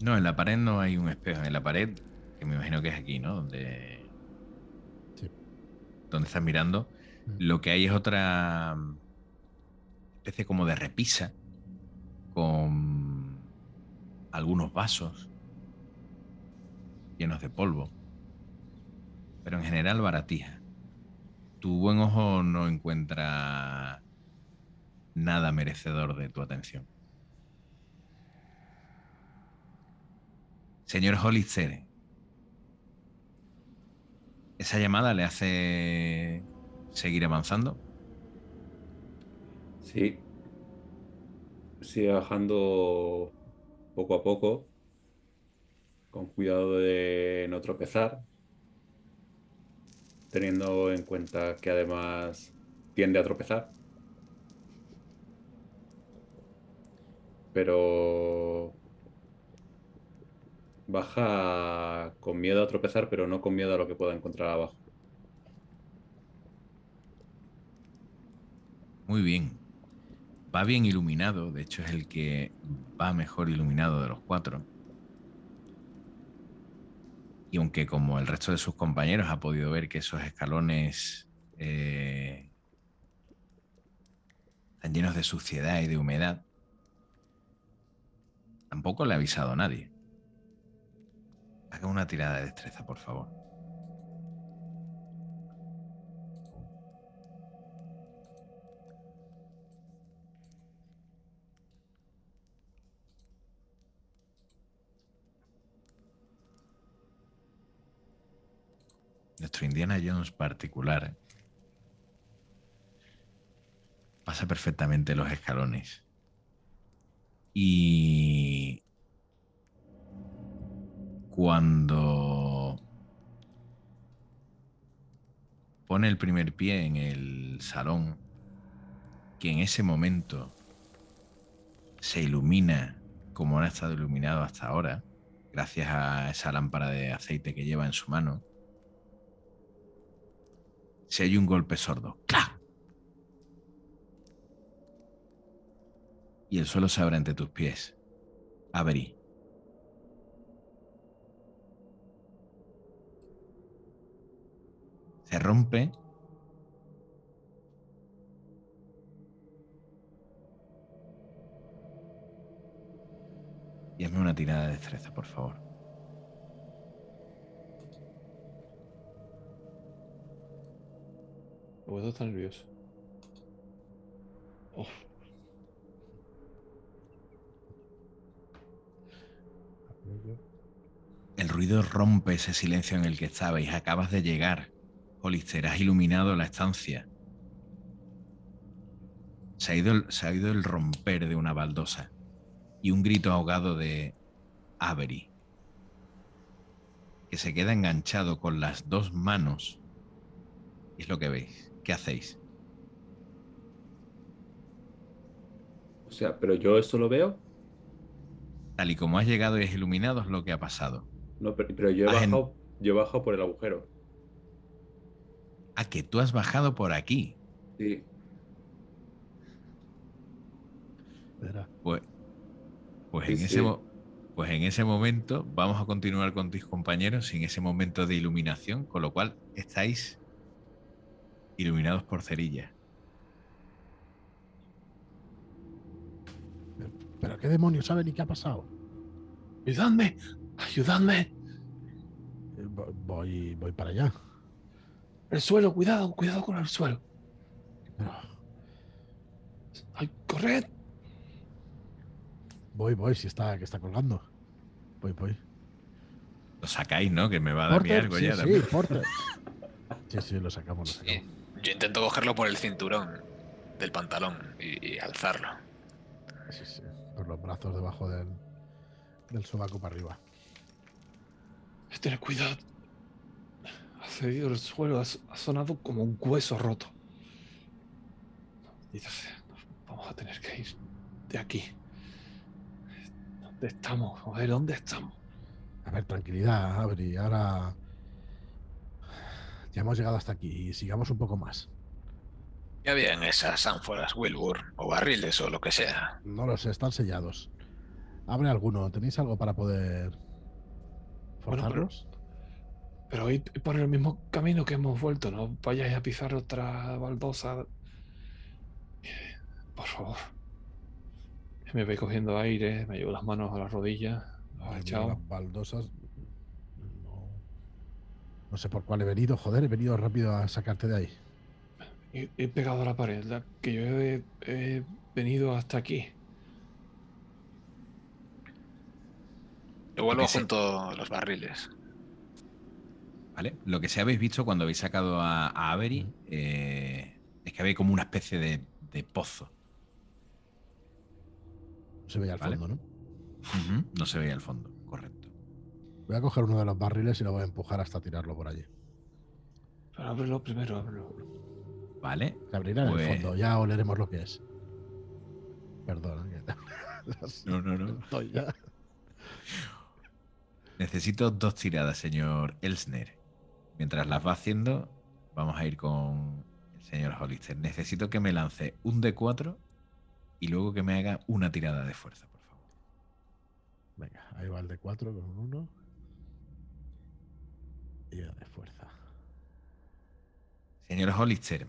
No, en la pared no hay un espejo. En la pared, que me imagino que es aquí, ¿no? Donde, Sí. donde estás mirando. Mm. Lo que hay es otra especie como de repisa con algunos vasos llenos de polvo. Pero en general baratija. Tu buen ojo no encuentra nada merecedor de tu atención. Señor Hollister, ¿esa llamada le hace seguir avanzando? Sí. Sigue bajando poco a poco, con cuidado de no tropezar, teniendo en cuenta que además tiende a tropezar. Pero baja con miedo a tropezar, pero no con miedo a lo que pueda encontrar abajo. Muy bien. Va bien iluminado, de hecho es el que va mejor iluminado de los cuatro. Y aunque como el resto de sus compañeros ha podido ver que esos escalones eh, están llenos de suciedad y de humedad, tampoco le ha avisado a nadie. Haga una tirada de destreza, por favor. Nuestro Indiana Jones particular pasa perfectamente los escalones. Y cuando pone el primer pie en el salón, que en ese momento se ilumina como no ha estado iluminado hasta ahora, gracias a esa lámpara de aceite que lleva en su mano, se oye un golpe sordo. ¡Clac! Y el suelo se abre ante tus pies. Avery. Se rompe. Y hazme una tirada de destreza, por favor. Estar nervioso. Oh, El ruido rompe ese silencio en el que estabais. Acabas de llegar. Hollister, has iluminado la estancia. Se ha, ido el, se ha oído el romper de una baldosa y un grito ahogado de Avery, que se queda enganchado con las dos manos. Es lo que veis. ¿Qué hacéis? O sea, pero yo esto lo veo. Tal y como has llegado y es iluminado es lo que ha pasado. No, pero, pero yo, he en- bajado, yo he bajado por el agujero. Ah, que tú has bajado por aquí. Sí. Pues, pues, Sí, en ese, pues en ese momento vamos a continuar con tus compañeros sin ese momento de iluminación, con lo cual estáis iluminados por cerilla. ¿Pero qué demonios saben y qué ha pasado? ¡Ayudadme! ¡Ayudadme! Eh, vo- Voy, voy para allá. El suelo, cuidado, cuidado con el suelo. Pero ¡Ay, corred! voy, voy, si está, que está colgando. Voy, voy. Lo sacáis, ¿no? Que me va a dar mi algo sí, ya. sí. Porter. Sí, sí, lo sacamos, lo Sí. sacamos. Yo intento cogerlo por el cinturón del pantalón y, y alzarlo. Sí, sí. Por los brazos debajo del, del sobaco para arriba. Tened cuidado. Ha cedido el suelo, ha, sonado como un hueso roto. Vamos a tener que ir de aquí. ¿Dónde estamos? Joder, ¿dónde estamos? A ver, tranquilidad, Abri. Ahora. Ya hemos llegado hasta aquí y sigamos un poco más. Ya bien esas ánforas Wilbur o barriles o lo que sea. No lo sé, están sellados. Abre alguno. ¿Tenéis algo para poder Bueno, pero- forzarlos? Pero por el mismo camino que hemos vuelto, no vayáis a pisar otra baldosa. Por favor. Me voy cogiendo aire, me llevo las manos a las rodillas, Ay. Las baldosas. No. No sé por cuál he venido. Joder, he venido rápido a sacarte de ahí. He, he pegado a la pared, la- que yo he, he venido hasta aquí. Yo vuelvo junto a los barriles. ¿Vale? Lo que sí habéis visto cuando habéis sacado a, a Avery eh, es que había como una especie de, de pozo. No se veía al Vale. fondo, ¿no? No se veía el fondo, correcto. Voy a coger uno de los barriles y lo voy a empujar hasta tirarlo por allí. Pero ábrelo primero, ábrelo. Vale. Se abrirá en Pues- el fondo, ya oleremos lo que es. Perdona. que- [laughs] No, no, no. Estoy ya. Necesito dos tiradas, señor Elsner. Mientras las va haciendo, vamos a ir con el señor Hollister. Necesito que me lance un D4 y luego que me haga una tirada de fuerza, por favor. Venga, ahí va el de 4 con un 1. Y el de fuerza. Señor Hollister.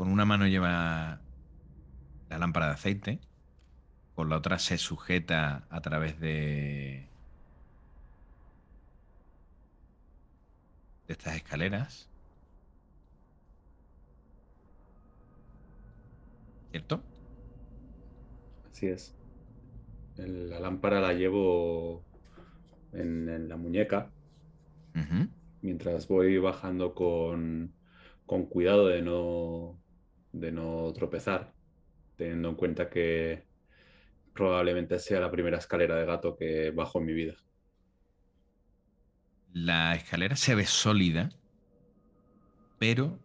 Con una mano lleva la lámpara de aceite, con la otra se sujeta a través de, de estas escaleras. ¿Cierto? Así es. El- La lámpara la llevo en, en la muñeca mientras voy bajando con, con cuidado de no, de no tropezar, teniendo en cuenta que probablemente sea la primera escalera de gato que bajo en mi vida. La escalera se ve sólida, pero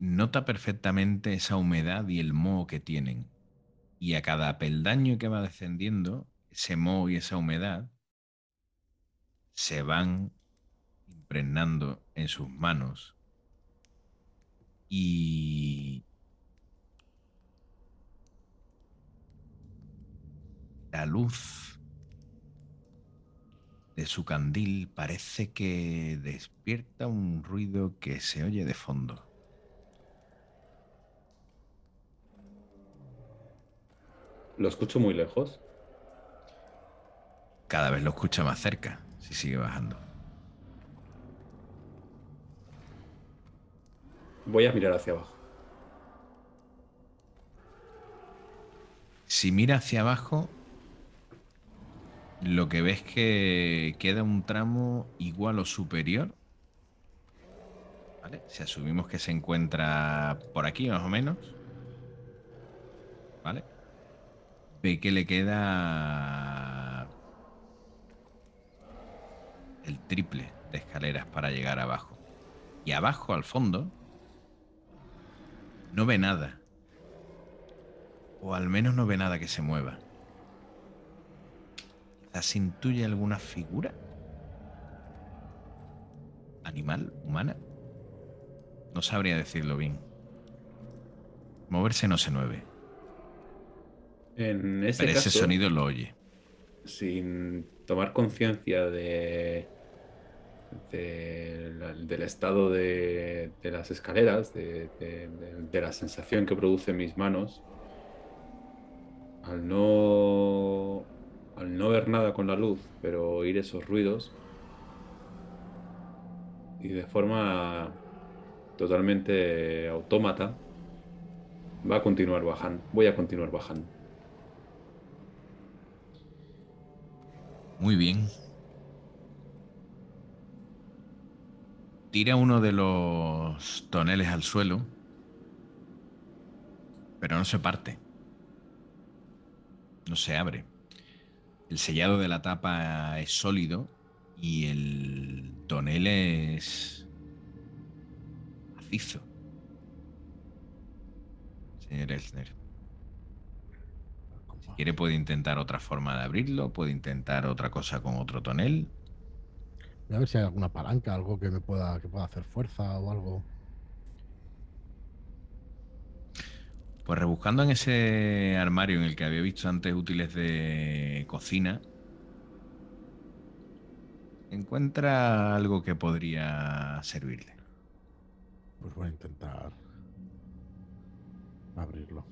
nota perfectamente esa humedad y el moho que tienen. Y a cada peldaño que va descendiendo, ese moho y esa humedad se van impregnando en sus manos. Y la luz de su candil parece que despierta un ruido que se oye de fondo. Lo escucho muy lejos. Cada vez lo escucha más cerca, si sigue bajando. Voy a mirar hacia abajo. Si mira hacia abajo, lo que ves que queda un tramo igual o superior. ¿Vale? Si asumimos que se encuentra por aquí más o menos. ¿Vale? Ve que le queda el triple de escaleras para llegar abajo. Y abajo, al fondo, no ve nada. O al menos no ve nada que se mueva. Quizás intuye alguna figura. Animal, humana. No sabría decirlo bien. Moverse no se mueve. En ese Pero ese sonido lo oye. sin tomar conciencia de, del estado de, de las escaleras, de, de- la sensación que produce en mis manos, al no, al no ver nada con la luz, pero oír esos ruidos, y de forma totalmente autómata, va a continuar bajando. Voy a continuar bajando. Muy bien. Tira uno de los toneles al suelo, pero no se parte. No se abre. El sellado de la tapa es sólido y el tonel es macizo. Señor Elsner. Si quiere puede intentar otra forma de abrirlo, puede intentar otra cosa con otro tonel. Voy a ver si hay alguna palanca, algo que me pueda, que pueda hacer fuerza o algo. Pues rebuscando en ese armario en el que había visto antes útiles de cocina, encuentra algo que podría servirle. Pues voy a intentar abrirlo.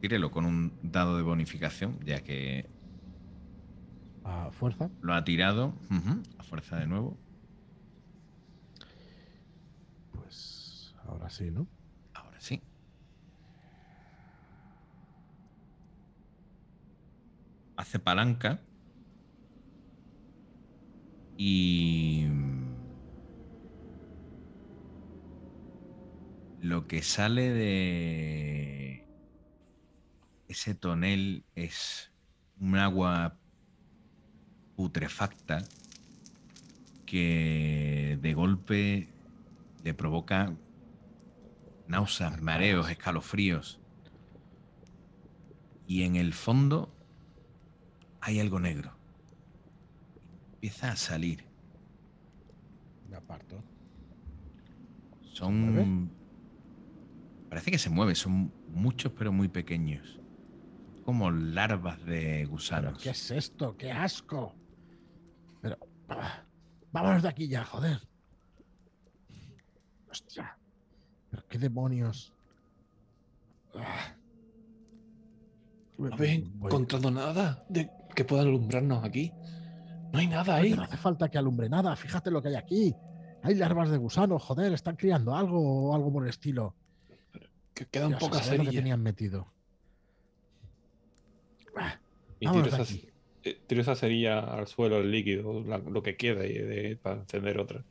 Tírelo con un dado de bonificación, ya que A fuerza. lo ha tirado a fuerza de nuevo. Pues ahora sí, ¿no? Ahora sí. Hace palanca. Y... Lo que sale de ese tonel es un agua putrefacta que de golpe le provoca náuseas, mareos, escalofríos. Y en el fondo hay algo negro. Empieza a salir. Me aparto. Son. Parece que se mueve, son muchos pero muy pequeños. Como larvas de ¿Pero gusanos. qué es esto? ¡Qué asco! Vámonos de aquí ya, joder. Hostia. ¿Pero qué demonios? ¿No habéis encontrado nada de que pueda alumbrarnos aquí? No hay nada ahí. No hace falta que alumbre nada. Fíjate lo que hay aquí. Hay larvas de gusano, joder. Están criando algo o algo por el estilo. Que quedan pocas lo que cerillas. tenían metido. Ah, Y de aquí. Eh, tiro esa cerilla al suelo, el líquido, la- lo que queda y de- para encender otra.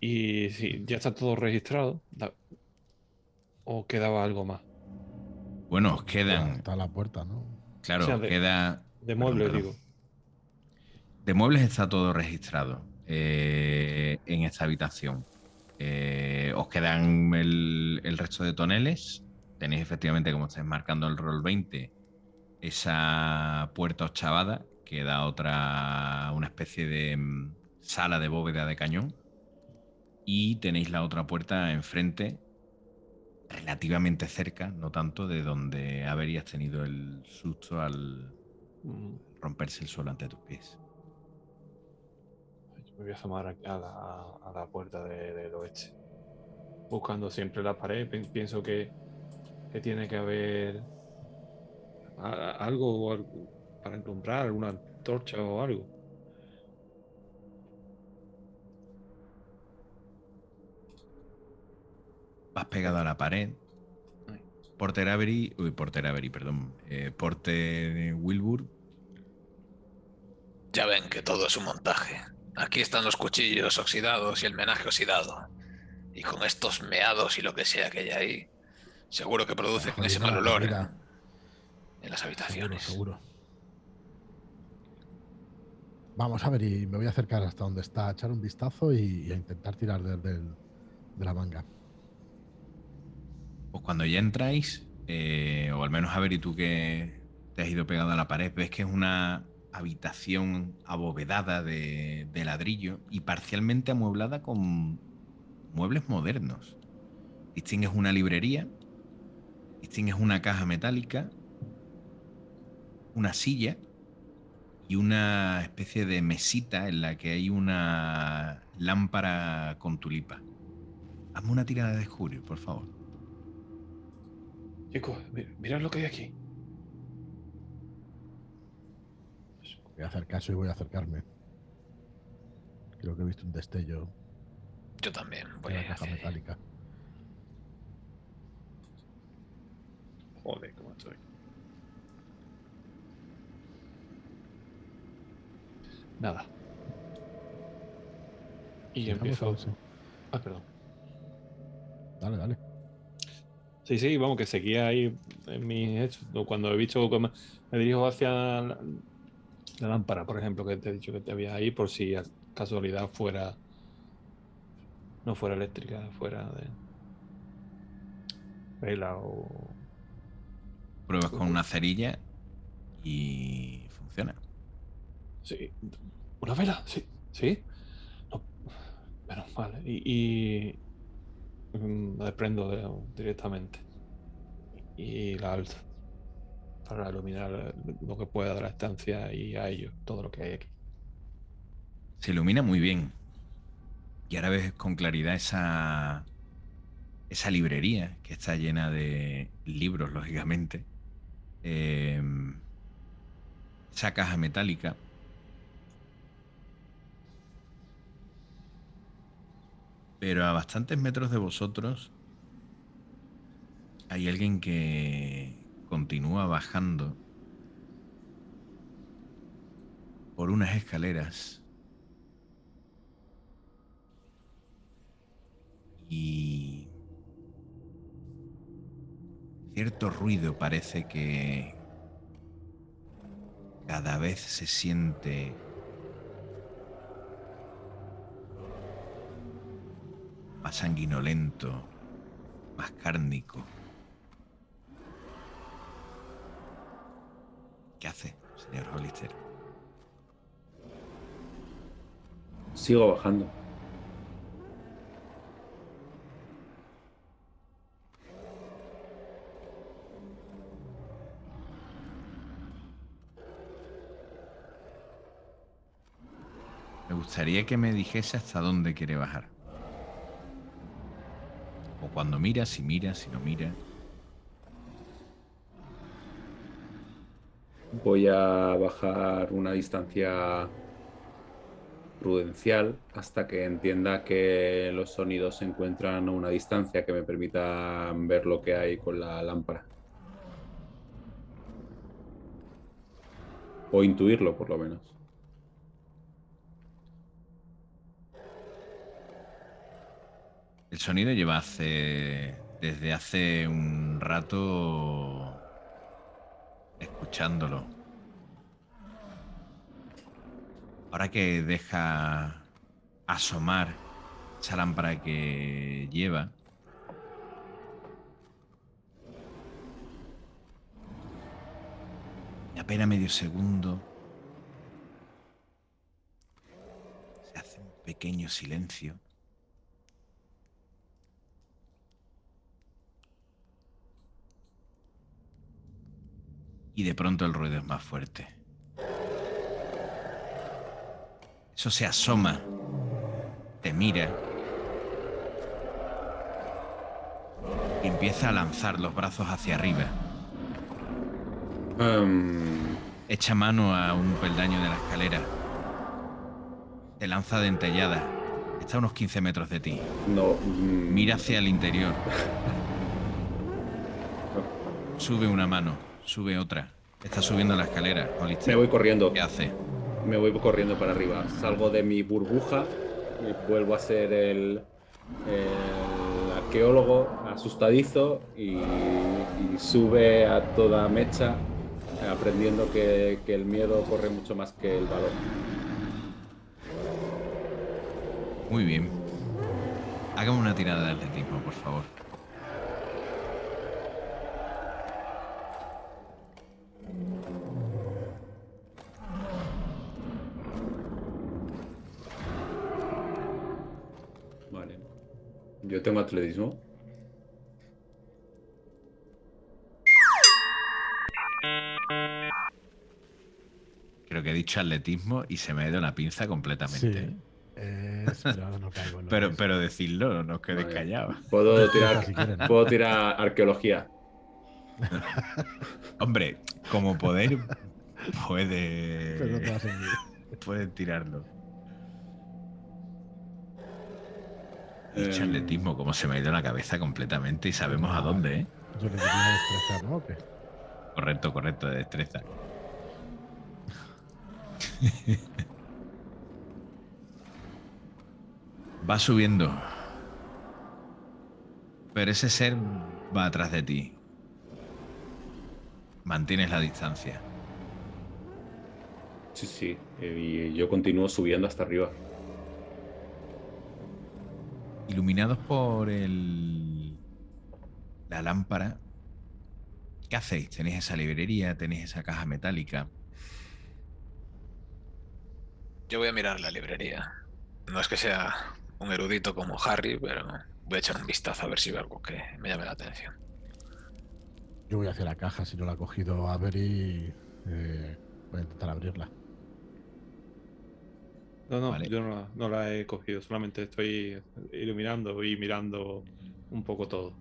Y si ya está todo registrado, da- ¿o quedaba algo más? Bueno, os quedan. Está la puerta, ¿no? Claro, O sea, os de- queda. De Perdón, muebles, perdón. digo. De muebles está todo registrado eh, en esta habitación. Eh, os quedan el, el resto de toneles. Tenéis efectivamente, como estáis marcando el rol 20, esa puerta ochavada que da otra, una especie de mm, sala de bóveda de cañón. Y tenéis la otra puerta enfrente, relativamente cerca, no tanto de donde habrías tenido el susto al Mm, romperse el suelo ante tus pies. yo Me voy a asomar aquí a la, a la puerta de- del oeste. Buscando siempre la pared. pi- Pienso que, que tiene que haber a- algo para encontrar, alguna antorcha o algo. Vas pegado a la pared. Porter Avery, uy, Porter Avery, perdón. Eh, Porter Wilbur, Ya ven que todo es un montaje. Aquí están los cuchillos oxidados y el menaje oxidado. Y con estos meados y lo que sea que hay ahí, seguro que producen ese mal olor mira. En las habitaciones. seguro. Vamos a ver, y me voy a acercar hasta donde está, a echar un vistazo y, y a intentar tirar de la manga. pues cuando ya entráis, eh, o al menos Avery, tú que te has ido pegado a la pared, ves que es una habitación abovedada de, de ladrillo y parcialmente amueblada con muebles modernos. Distingues una librería, distingues una caja metálica, una silla y una especie de mesita en la que hay una lámpara con tulipa. Hazme una tirada de descubrir, por favor. Chicos, mi- mirad lo que hay aquí. Voy a hacer caso y voy a acercarme. Creo que he visto un destello Yo también en voy la a ir caja metálica. Joder, cómo estoy. Nada. Y empiezo. Ah, perdón. Dale, dale. Sí, sí, vamos, que seguía ahí en mis hechos. Cuando he visto que me, me dirijo hacia la, la lámpara, por ejemplo, que te he dicho que te había ahí, por si a casualidad fuera. No fuera eléctrica, fuera de. Vela o. Pruebas con una cerilla y funciona. Sí. ¿Una vela? Sí. ¿Sí? No. Menos mal. Y. y la desprendo de- directamente. Y la alzo. Para iluminar lo que pueda de la estancia y a ellos, todo lo que hay aquí. Se ilumina muy bien. Y ahora ves con claridad esa, esa librería que está llena de libros, lógicamente. Eh, esa caja metálica. Pero a bastantes metros de vosotros hay alguien que continúa bajando por unas escaleras y cierto ruido parece que cada vez se siente más sanguinolento, más cárnico. ¿Qué hace, señor Hollister? Sigo bajando. Me gustaría que me dijese hasta dónde quiere bajar. Cuando mira, si mira, si no mira. Voy a bajar una distancia prudencial hasta que entienda que los sonidos se encuentran a una distancia que me permita ver lo que hay con la lámpara. O intuirlo, por lo menos. Sonido lleva hace. desde hace un rato. escuchándolo. Ahora que deja asomar esa lámpara que lleva. Apenas medio segundo. Se hace un pequeño silencio. Y de pronto el ruido es más fuerte. Eso se asoma, te mira y empieza a lanzar los brazos hacia arriba. Em, Echa mano a un peldaño de la escalera. Te lanza dentellada. Está a unos 15 metros de ti. no. Mira hacia el interior. [laughs] Sube una mano, sube otra. Está subiendo la escalera. Hollister. Me voy corriendo. ¿Qué hace? Me voy corriendo para arriba. Salgo de mi burbuja y vuelvo a ser el, el arqueólogo asustadizo y, y sube a toda mecha aprendiendo que, que el miedo corre mucho más que el valor. Muy bien. Hágame una tirada de atletismo, por favor. Yo tengo atletismo. Creo que he dicho atletismo y se me ha ido la pinza completamente. Sí. ¿eh? Pero no caigo [laughs] Pero, decirlo, no os quedéis Vale. callados. Puedo tirar, Si puedo tirar arqueología. [laughs] Hombre, como poder [laughs] Pero no te puede, va a servir. puede tirarlo. He Eh, dicho atletismo, como se me ha ido la cabeza completamente y sabemos a dónde, ¿eh? Yo le ¿no? ¿O qué? Correcto, correcto, de destreza. [laughs] Va subiendo. Pero ese ser va atrás de ti. Mantienes la distancia. Sí, sí. Y yo continúo subiendo hasta arriba. Iluminados por el... la lámpara. ¿Qué hacéis? ¿Tenéis esa librería? ¿Tenéis esa caja metálica? Yo voy a mirar la librería. No es que sea un erudito como Harry, pero voy a echar un vistazo a ver si veo algo que me llame la atención. Yo voy hacia la caja, si no la ha cogido Avery, eh, voy a intentar abrirla. No, no, Vale. yo no la, no la he cogido, solamente estoy iluminando y mirando un poco todo.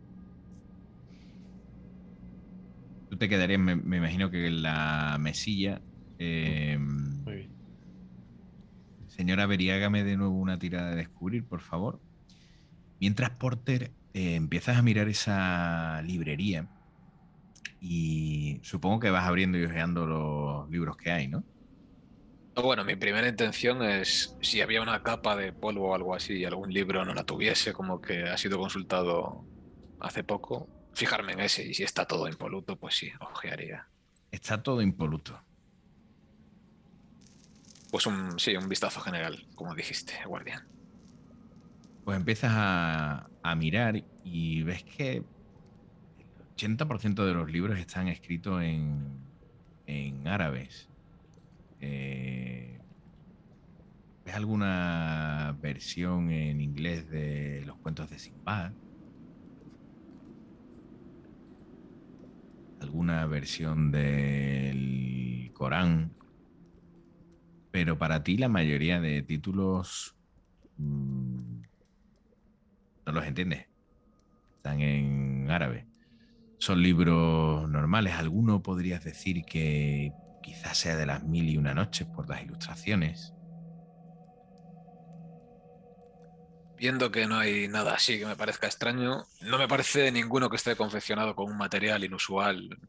Tú te quedarías, me, me imagino que en la mesilla. eh, Muy bien. Señora Avery, hágame de nuevo una tirada de descubrir, por favor. Mientras Porter eh, empiezas a mirar esa librería y supongo que vas abriendo y hojeando los libros que hay, ¿no? No, Bueno, mi primera intención es si había una capa de polvo o algo así y algún libro no la tuviese, como que ha sido consultado hace poco, fijarme en ese y si está todo impoluto, pues sí, ojearía. Está todo impoluto. Pues un, sí, un vistazo general, como dijiste, guardián. Pues empiezas a, a mirar y ves que el 80% de los libros están escritos en, en árabes. Eh, ¿Ves alguna versión en inglés de los cuentos de Sinbad? ¿Alguna versión del Corán? Pero para ti la mayoría de títulos mm, no los entiendes. Están en árabe. Son libros normales. Alguno podrías decir que quizás sea de las mil y una noches por las ilustraciones. Viendo que no hay nada así que me parezca extraño, no me parece ninguno que esté confeccionado con un material inusual.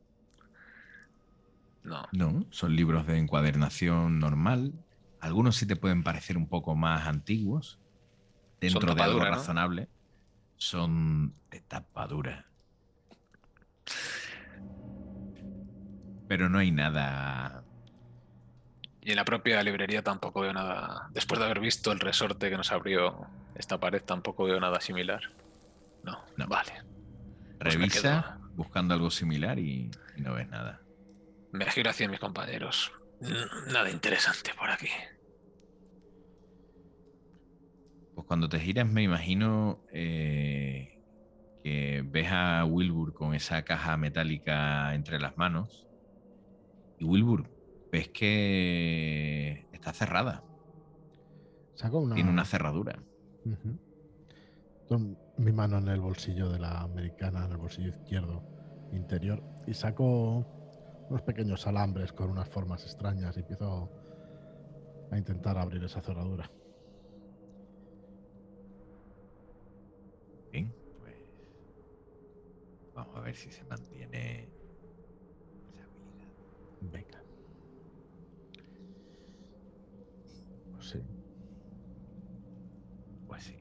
No. No, son libros de encuadernación normal. Algunos sí te pueden parecer un poco más antiguos, dentro de algo tapadura, ¿no? razonable. Son de tapadura. Pero no hay nada. Y en la propia librería tampoco veo nada. Después de haber visto el resorte que nos abrió esta pared, tampoco veo nada similar. No, No. vale. Pues Revisa buscando algo similar y, y no ves nada. Me giro hacia mis compañeros. Nada interesante por aquí. Pues cuando te giras me imagino eh, que ves a Wilbur con esa caja metálica entre las manos. Y Wilbur, ves que está cerrada. Saco una, Tiene una cerradura. Con mi mano en el bolsillo de la americana, en el bolsillo izquierdo interior, y saco unos pequeños alambres con unas formas extrañas y empiezo a intentar abrir esa cerradura. Bien, pues vamos a ver si se mantiene esa habilidad. Venga. Pues sí. Pues sí.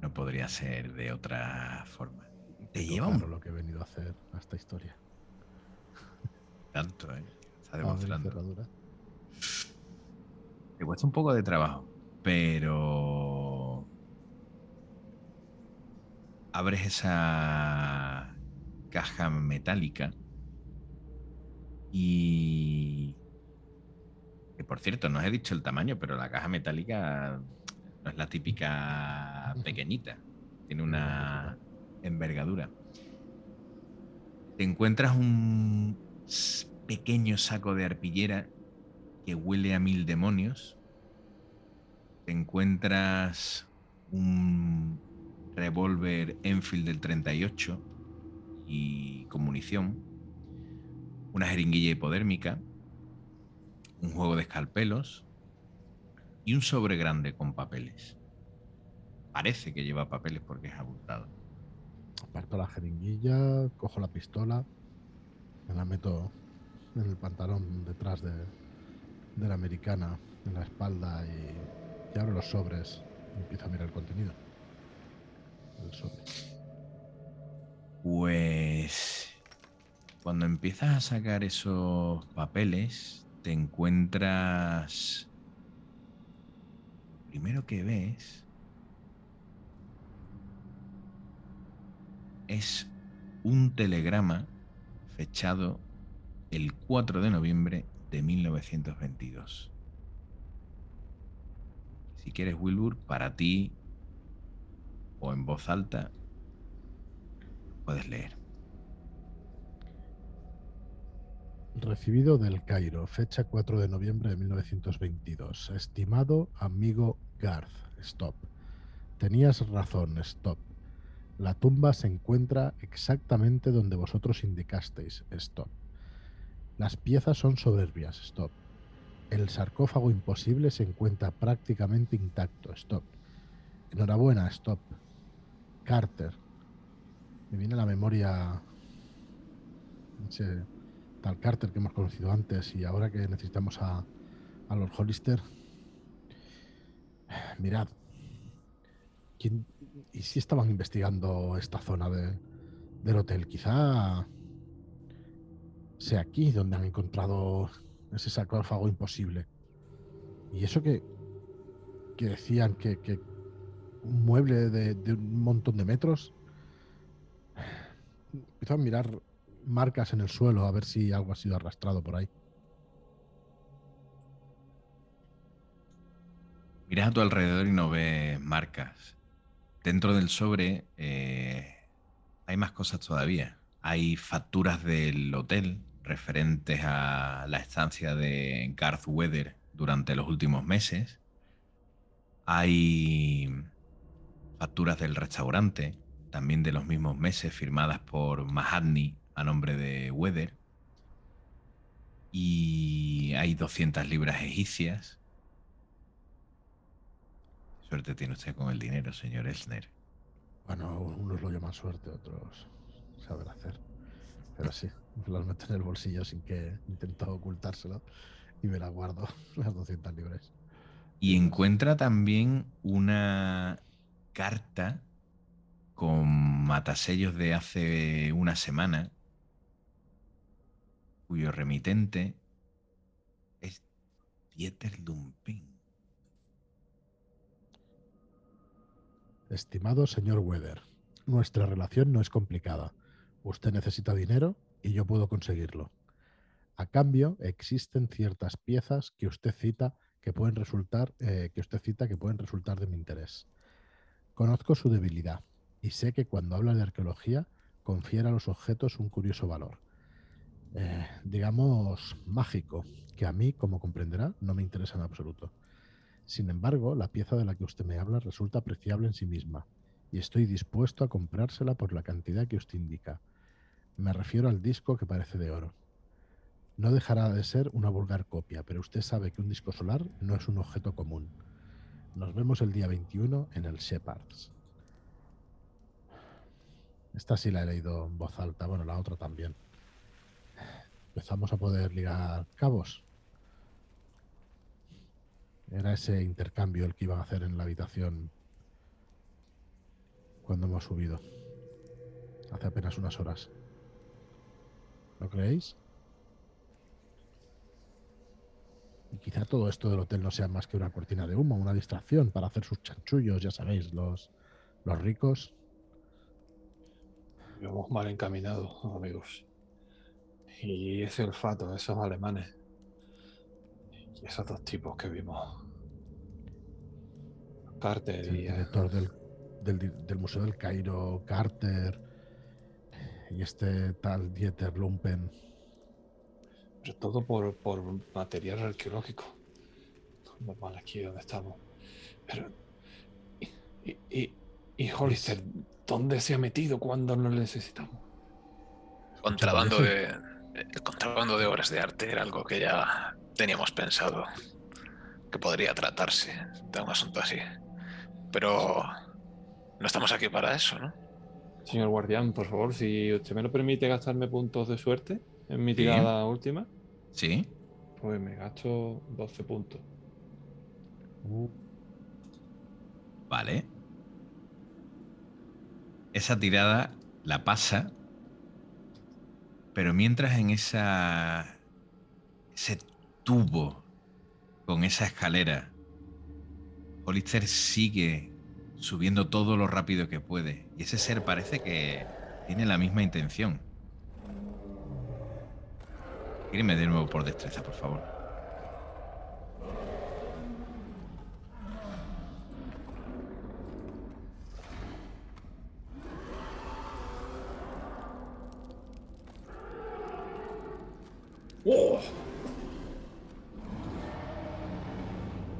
No podría ser de otra forma. Te lleva claro un lo que he venido a hacer a esta historia. tanto, ¿eh? Está demostrando. cerradura. Te cuesta un poco de trabajo, pero abres esa caja metálica y que por cierto, no os he dicho el tamaño, pero la caja metálica no es la típica pequeñita, tiene una envergadura. Te encuentras un pequeño saco de arpillera que huele a mil demonios. Te encuentras un revólver Enfield del 38 y con munición. Una jeringuilla hipodérmica. Un juego de escalpelos. Y un sobre grande con papeles. Parece que lleva papeles porque es abultado. Aparto la jeringuilla, cojo la pistola, me la meto en el pantalón detrás de, de la americana, en la espalda y, y abro los sobres y empiezo a mirar el contenido. El sobre. Pues cuando empiezas a sacar esos papeles, te encuentras... Primero que ves es un telegrama fechado el 4 de noviembre de 1922. Si quieres, Wilbur, para ti o en voz alta, puedes leer. Recibido del Cairo, fecha 4 de noviembre de 1922. Estimado amigo Garth, stop. Tenías razón, stop. La tumba se encuentra exactamente donde vosotros indicasteis, stop. Las piezas son soberbias, stop. El sarcófago imposible se encuentra prácticamente intacto, stop. Enhorabuena, stop. Carter. Me viene la memoria ese tal Carter que hemos conocido antes y ahora que necesitamos a, a Lord Hollister. [sighs] Mirad, ¿quién, ¿y si estaban investigando esta zona de- del hotel? Quizá sea aquí donde han encontrado ese sarcófago imposible. Y eso que, que decían que, que, un mueble de, un montón de metros. [sighs] Empiezo a mirar marcas en el suelo a ver si algo ha sido arrastrado por ahí. Miras a tu alrededor y no ves marcas. Dentro del sobre eh, hay más cosas todavía. Hay facturas del hotel referentes a la estancia de Garth Weather durante los últimos meses. Hay facturas del restaurante, también de los mismos meses, firmadas por Mahatni a nombre de Weather. Y hay 200 libras egipcias. Suerte tiene usted con el dinero, señor Elsner. Bueno, unos lo llaman suerte, otros saben hacer. Pero sí, las meto en el bolsillo sin que intento ocultárselo y me las guardo, [laughs] las 200 libras. Y encuentra también una carta con matasellos de hace una semana, cuyo remitente es Dieter Lumpin. Estimado señor Weather, nuestra relación no es complicada. Usted necesita dinero y yo puedo conseguirlo. A cambio, existen ciertas piezas que usted cita que pueden resultar, eh, que usted cita que pueden resultar de mi interés. Conozco su debilidad y sé que cuando habla de arqueología confiere a los objetos un curioso valor. Eh, digamos, mágico, que a mí, como comprenderá, no me interesa en absoluto. Sin embargo, la pieza de la que usted me habla resulta apreciable en sí misma y estoy dispuesto a comprársela por la cantidad que usted indica. Me refiero al disco que parece de oro. No dejará de ser una vulgar copia, pero usted sabe que un disco solar no es un objeto común. Nos vemos el día 21 en el Shepards. Esta sí la he leído en voz alta, bueno, la otra también. Empezamos a poder ligar cabos. Era ese intercambio el que iban a hacer en la habitación cuando hemos subido. Hace apenas unas horas. ¿Lo creéis? Y quizá todo esto del hotel no sea más que una cortina de humo, una distracción para hacer sus chanchullos, ya sabéis, los, los ricos. Vamos mal encaminados, amigos. Y ese olfato, esos alemanes. Y esos dos tipos que vimos. Carter El y director del, del del Museo del Cairo, Carter, y este tal Dieter Lumpen. Pero todo por, por material arqueológico. Normal aquí donde estamos. Pero. Y, y, y, Hollister, ¿dónde se ha metido cuando no le necesitamos? Contrabando de, el contrabando de obras de arte era algo que ya teníamos pensado que podría tratarse de un asunto así. Pero no estamos aquí para eso, ¿no? Señor guardián, por favor, si usted me lo permite gastarme puntos de suerte en mi tirada última, ¿Sí? pues me gasto 12 puntos. Vale. Esa tirada la pasa, pero mientras en esa ese tubo con esa escalera, Hollister sigue subiendo todo lo rápido que puede y ese ser parece que tiene la misma intención. Tíreme de nuevo por destreza, por favor. ¡Oh!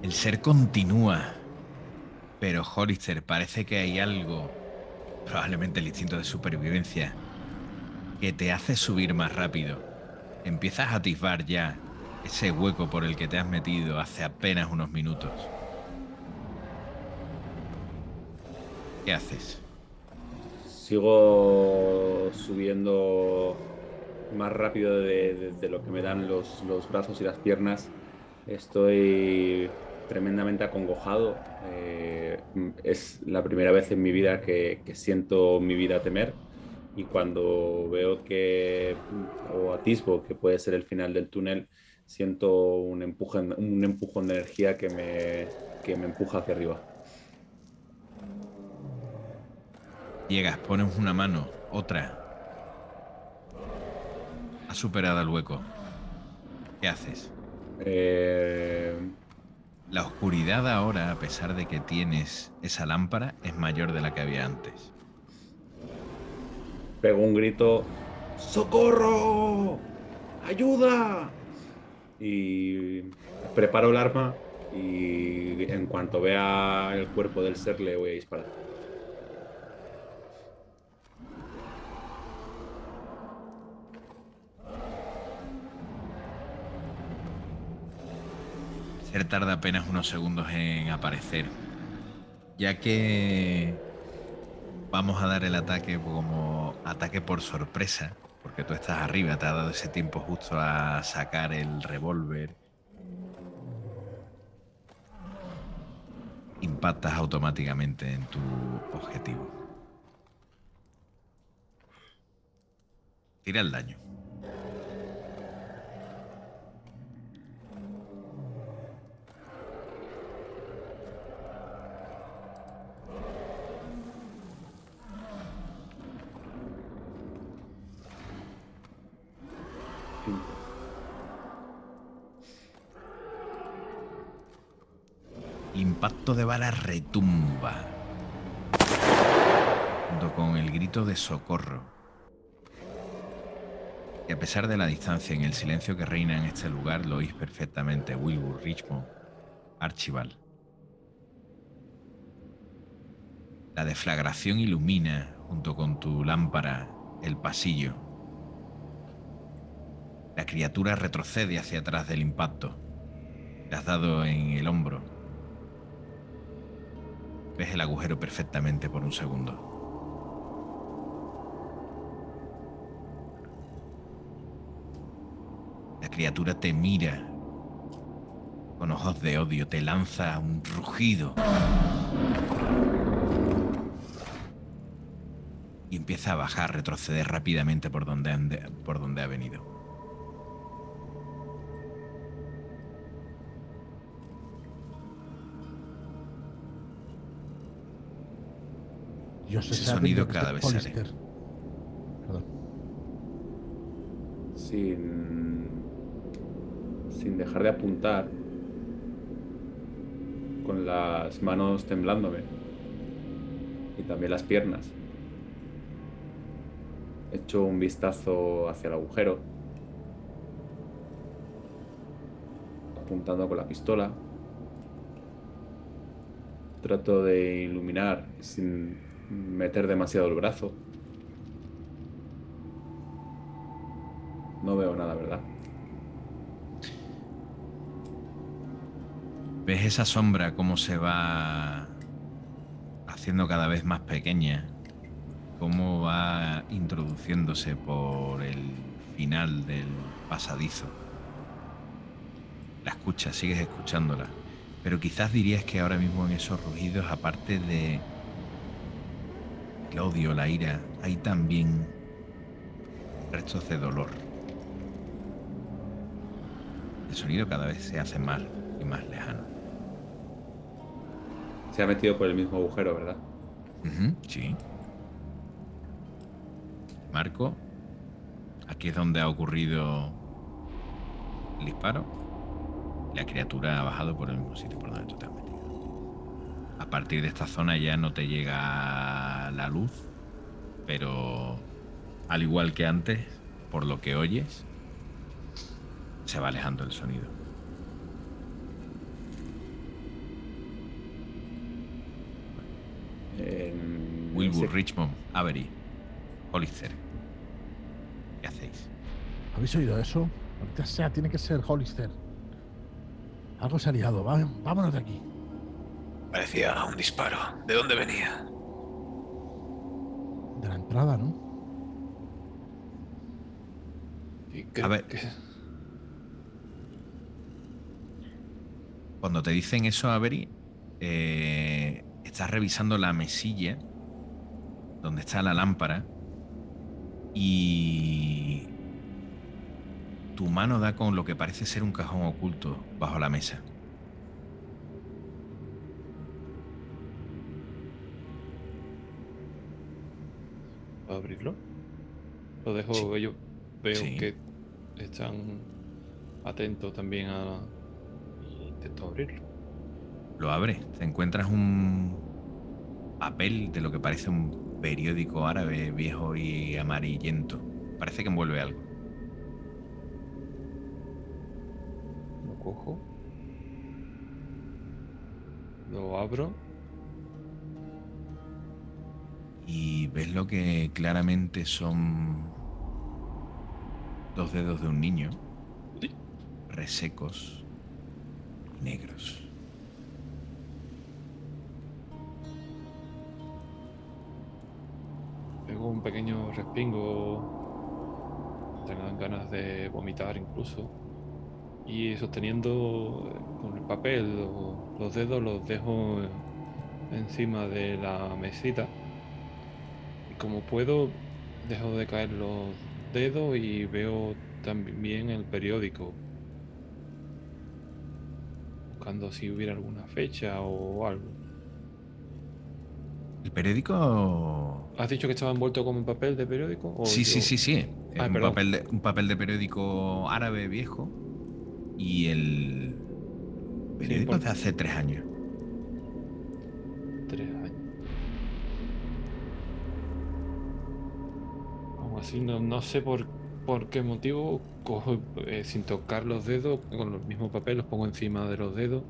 El ser continúa, pero Hollister parece que hay algo, probablemente el instinto de supervivencia, que te hace subir más rápido. Empiezas a atisbar ya ese hueco por el que te has metido hace apenas unos minutos. ¿Qué haces? Sigo subiendo más rápido de, de- de lo que me dan los, los brazos y las piernas. Estoy tremendamente acongojado. Eh, es la primera vez en mi vida que, que siento mi vida temer. Y cuando veo que, o atisbo que puede ser el final del túnel, siento un empujón, un empujón de energía que me, que me empuja hacia arriba. Llegas, pones una mano, otra. Has superado el hueco. ¿Qué haces? Eh, La oscuridad ahora, a pesar de que tienes esa lámpara, es mayor de la que había antes. pego un grito. ¡Socorro! ¡Ayuda! Y preparo el arma y en cuanto vea el cuerpo del ser le voy a disparar. Ser tarda apenas unos segundos en aparecer. Ya que vamos a dar el ataque como ataque por sorpresa, porque tú estás arriba, te ha dado ese tiempo justo a sacar el revólver. Impactas automáticamente en tu objetivo. Tira el daño. Cinco. Impacto de bala retumba. Junto con el grito de socorro. Y a pesar de la distancia en el silencio que reina en este lugar, lo oís perfectamente Wilbur Richmond, Archibald. La deflagración ilumina, junto con tu lámpara, el pasillo. La criatura retrocede hacia atrás del impacto. Le has dado en el hombro. Ves el agujero perfectamente por un segundo. La criatura te mira con ojos de odio, te lanza un rugido. Y empieza a bajar, retroceder rápidamente por donde, por donde ha venido. Yo sé Ese sonido que cada es vez sale. Perdón. Sin, sin dejar de apuntar, con las manos temblándome y también las piernas. Echo un vistazo hacia el agujero, apuntando con la pistola. Trato de iluminar sin meter demasiado el brazo. No veo nada, ¿verdad? Ves esa sombra cómo se va haciendo cada vez más pequeña, cómo va introduciéndose por el final del pasadizo. La escuchas, sigues escuchándola, pero quizás dirías que ahora mismo en esos rugidos, aparte de el odio, la ira, hay también restos de dolor. El sonido cada vez se hace más y más lejano. Se ha metido por el mismo agujero, ¿verdad? Sí. Marco, aquí es donde ha ocurrido el disparo. La criatura ha bajado por el mismo sitio por donde tú te has metido. A partir de esta zona ya no te llega la luz, pero al igual que antes, por lo que oyes, se va alejando el sonido. Wilbur, Richmond, Avery, Hollister. ¿Qué hacéis? ¿Habéis oído eso? Ahorita sea, tiene que ser Hollister. Algo se ha liado. vámonos de aquí. Parecía un disparo. ¿De dónde venía? De la entrada, ¿no? Y A ver. que- Cuando te dicen eso, Avery, eh, estás revisando la mesilla donde está la lámpara y tu mano da con lo que parece ser un cajón oculto bajo la mesa. Abrirlo? Lo dejo, Sí. ellos veo Sí. que están atentos también a... intento abrirlo. Lo abre. Te encuentras un papel de lo que parece un periódico árabe viejo y amarillento. Parece que envuelve algo. Lo cojo. Lo abro. Y ves lo que claramente son dos dedos de un niño, resecos y negros. Pego un pequeño respingo. Tengan ganas de vomitar incluso. Y sosteniendo con el papel lo- los dedos los dejo encima de la mesita. Como puedo, dejo de caer los dedos y veo también el periódico. Buscando si hubiera alguna fecha o algo. El periódico... ¿Has dicho que estaba envuelto como en papel de periódico? o Sí, sí, yo- sí, sí. Ah, un, papel de, un papel de periódico árabe viejo y el periódico es de hace tres años. Tres años. Así, no, no sé por, por qué motivo cojo eh, sin tocar los dedos, con el mismo papel, los pongo encima de los dedos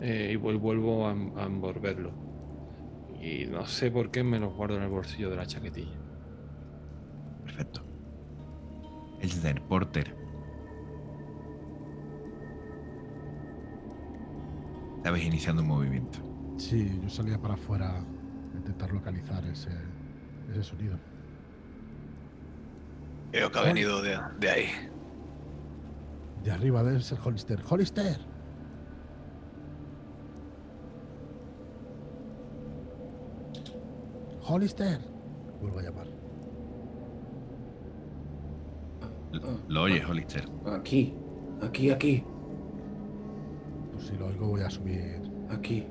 eh, y vuel- vuelvo a, a envolverlo. Y no sé por qué me los guardo en el bolsillo de la chaquetilla. Perfecto. Elsder, Porter. Estabais iniciando un movimiento. Sí, yo salía para afuera a intentar localizar ese, ese sonido. Creo que ha Bueno. venido de, de ahí. De arriba debe ser Hollister. ¡Hollister! ¡Hollister! Vuelvo a llamar. L- Lo oyes, Hollister. Aquí, aquí, aquí, Pues si lo oigo voy a subir aquí.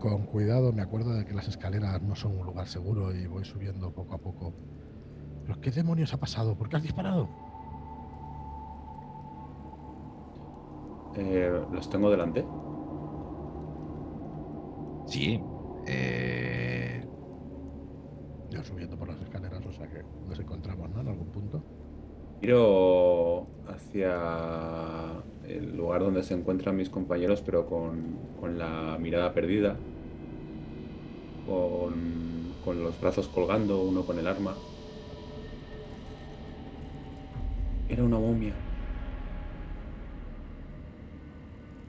con cuidado. Me acuerdo de que las escaleras no son un lugar seguro y voy subiendo poco a poco. ¿Pero qué demonios ha pasado? ¿Por qué has disparado? Eh, ¿Los tengo delante? Sí. Eh, Ya subiendo por las escaleras, o sea que nos encontramos, ¿no? En algún punto. Miro hacia el lugar donde se encuentran mis compañeros, pero con, con la mirada perdida, con, con los brazos colgando, uno con el arma. Era una momia.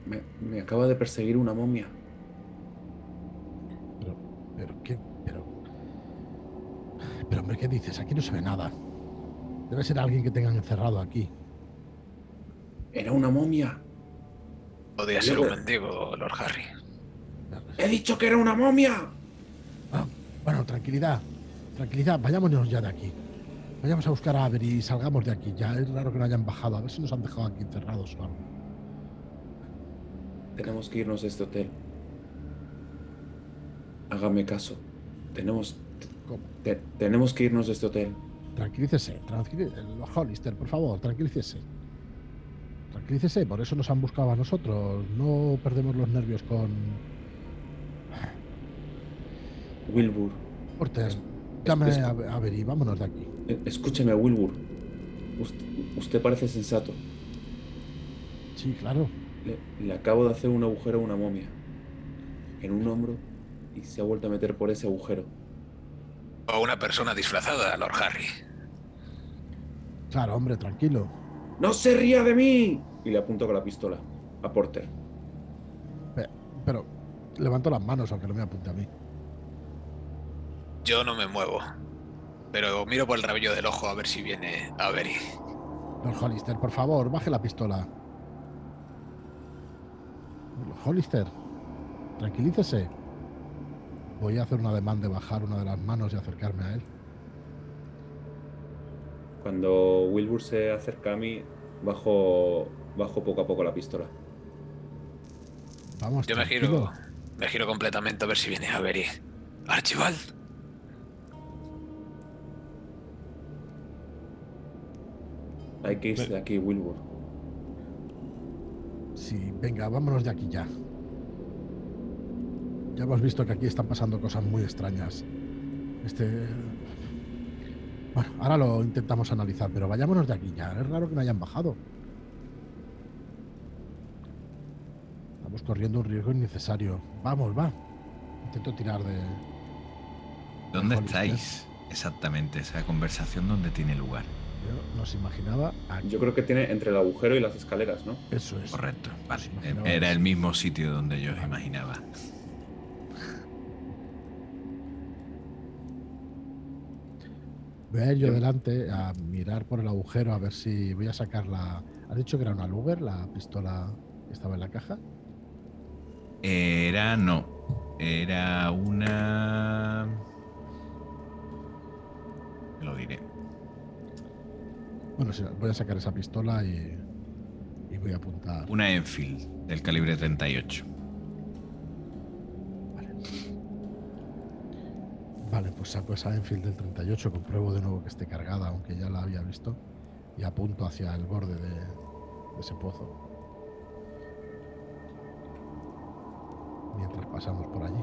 Me, me acaba de perseguir una momia. Pero, pero, ¿qué? Pero. Pero, hombre, ¿qué dices? Aquí no se ve nada. Debe ser alguien que tengan encerrado aquí. Era una momia. Podría ser un mendigo, Lord Harry. He dicho que era una momia. Ah, bueno, tranquilidad. Tranquilidad, vayámonos ya de aquí. Vayamos a buscar a Avery y salgamos de aquí. Ya es raro que no hayan bajado. A ver si nos han dejado aquí encerrados o algo. Tenemos que irnos de este hotel. Hágame caso. Tenemos, tenemos que irnos de este hotel. Tranquilícese, tranquilícese. Hollister, por favor, tranquilícese. Tranquilícese, por eso nos han buscado a nosotros. No perdemos los nervios con Wilbur, Porter. Es- a a Avery, vámonos de aquí. Escúcheme, Wilbur. Usted, usted parece sensato. Sí, claro. Le, le acabo de hacer un agujero a una momia. En un hombro y se ha vuelto a meter por ese agujero. O una persona disfrazada, Lord Harry. Claro, hombre, tranquilo. ¡No se ría de mí! Y le apunto con la pistola a Porter. Pero levanto las manos aunque no me apunte a mí. Yo no me muevo. Pero miro por el rabillo del ojo a ver si viene Avery. Lord Hollister, por favor, baje la pistola. Lord Hollister, tranquilícese. Voy a hacer una demanda de bajar una de las manos y acercarme a él. Cuando Wilbur se acerca a mí, bajo, bajo poco a poco la pistola. Vamos, Yo me giro, me giro completamente a ver si viene Avery. Archibald, Hay que irse de aquí, Wilbur. Sí, venga, vámonos de aquí ya. Ya hemos visto que aquí están pasando cosas muy extrañas. Este. Bueno, ahora lo intentamos analizar, pero vayámonos de aquí ya. Es raro que no hayan bajado. Estamos corriendo un riesgo innecesario. Vamos, va. Intento tirar de. ¿Dónde estáis exactamente? Esa conversación, ¿dónde tiene lugar? Yo nos imaginaba aquí. Yo creo que tiene entre el agujero y las escaleras, ¿no? Eso es. Correcto, vale. imaginaba Era el mismo sitio donde yo os imaginaba. Voy a ir yo delante a mirar por el agujero a ver si voy a sacar la. ¿Has dicho que era una Luger, la pistola que estaba en la caja? Era no. Era una. Lo diré. Bueno, voy a sacar esa pistola y, y voy a apuntar. Una Enfield del calibre 38. Vale, pues saco esa Enfield del 38, compruebo de nuevo que esté cargada, aunque ya la había visto, y apunto hacia el borde de, de ese pozo. Mientras pasamos por allí.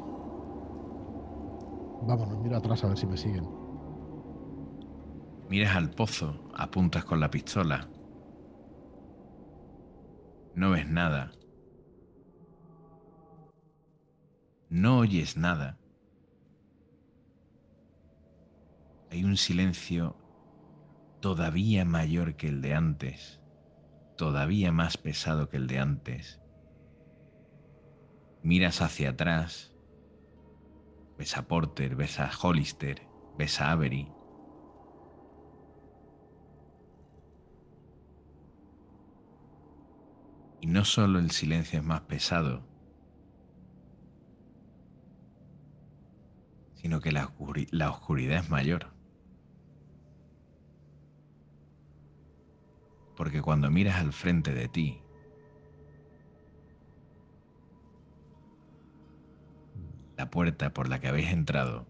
Vámonos, miro atrás a ver si me siguen. Miras al pozo, apuntas con la pistola. No ves nada. No oyes nada. Hay un silencio todavía mayor que el de antes, todavía más pesado que el de antes. Miras hacia atrás, ves a Porter, ves a Hollister, ves a Avery. Y no solo el silencio es más pesado, sino que la, oscuri- la oscuridad es mayor. Porque cuando miras al frente de ti, la puerta por la que habéis entrado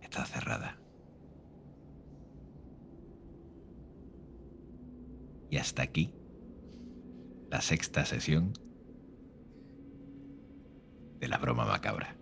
está cerrada. Y hasta aquí la sexta sesión de la broma macabra.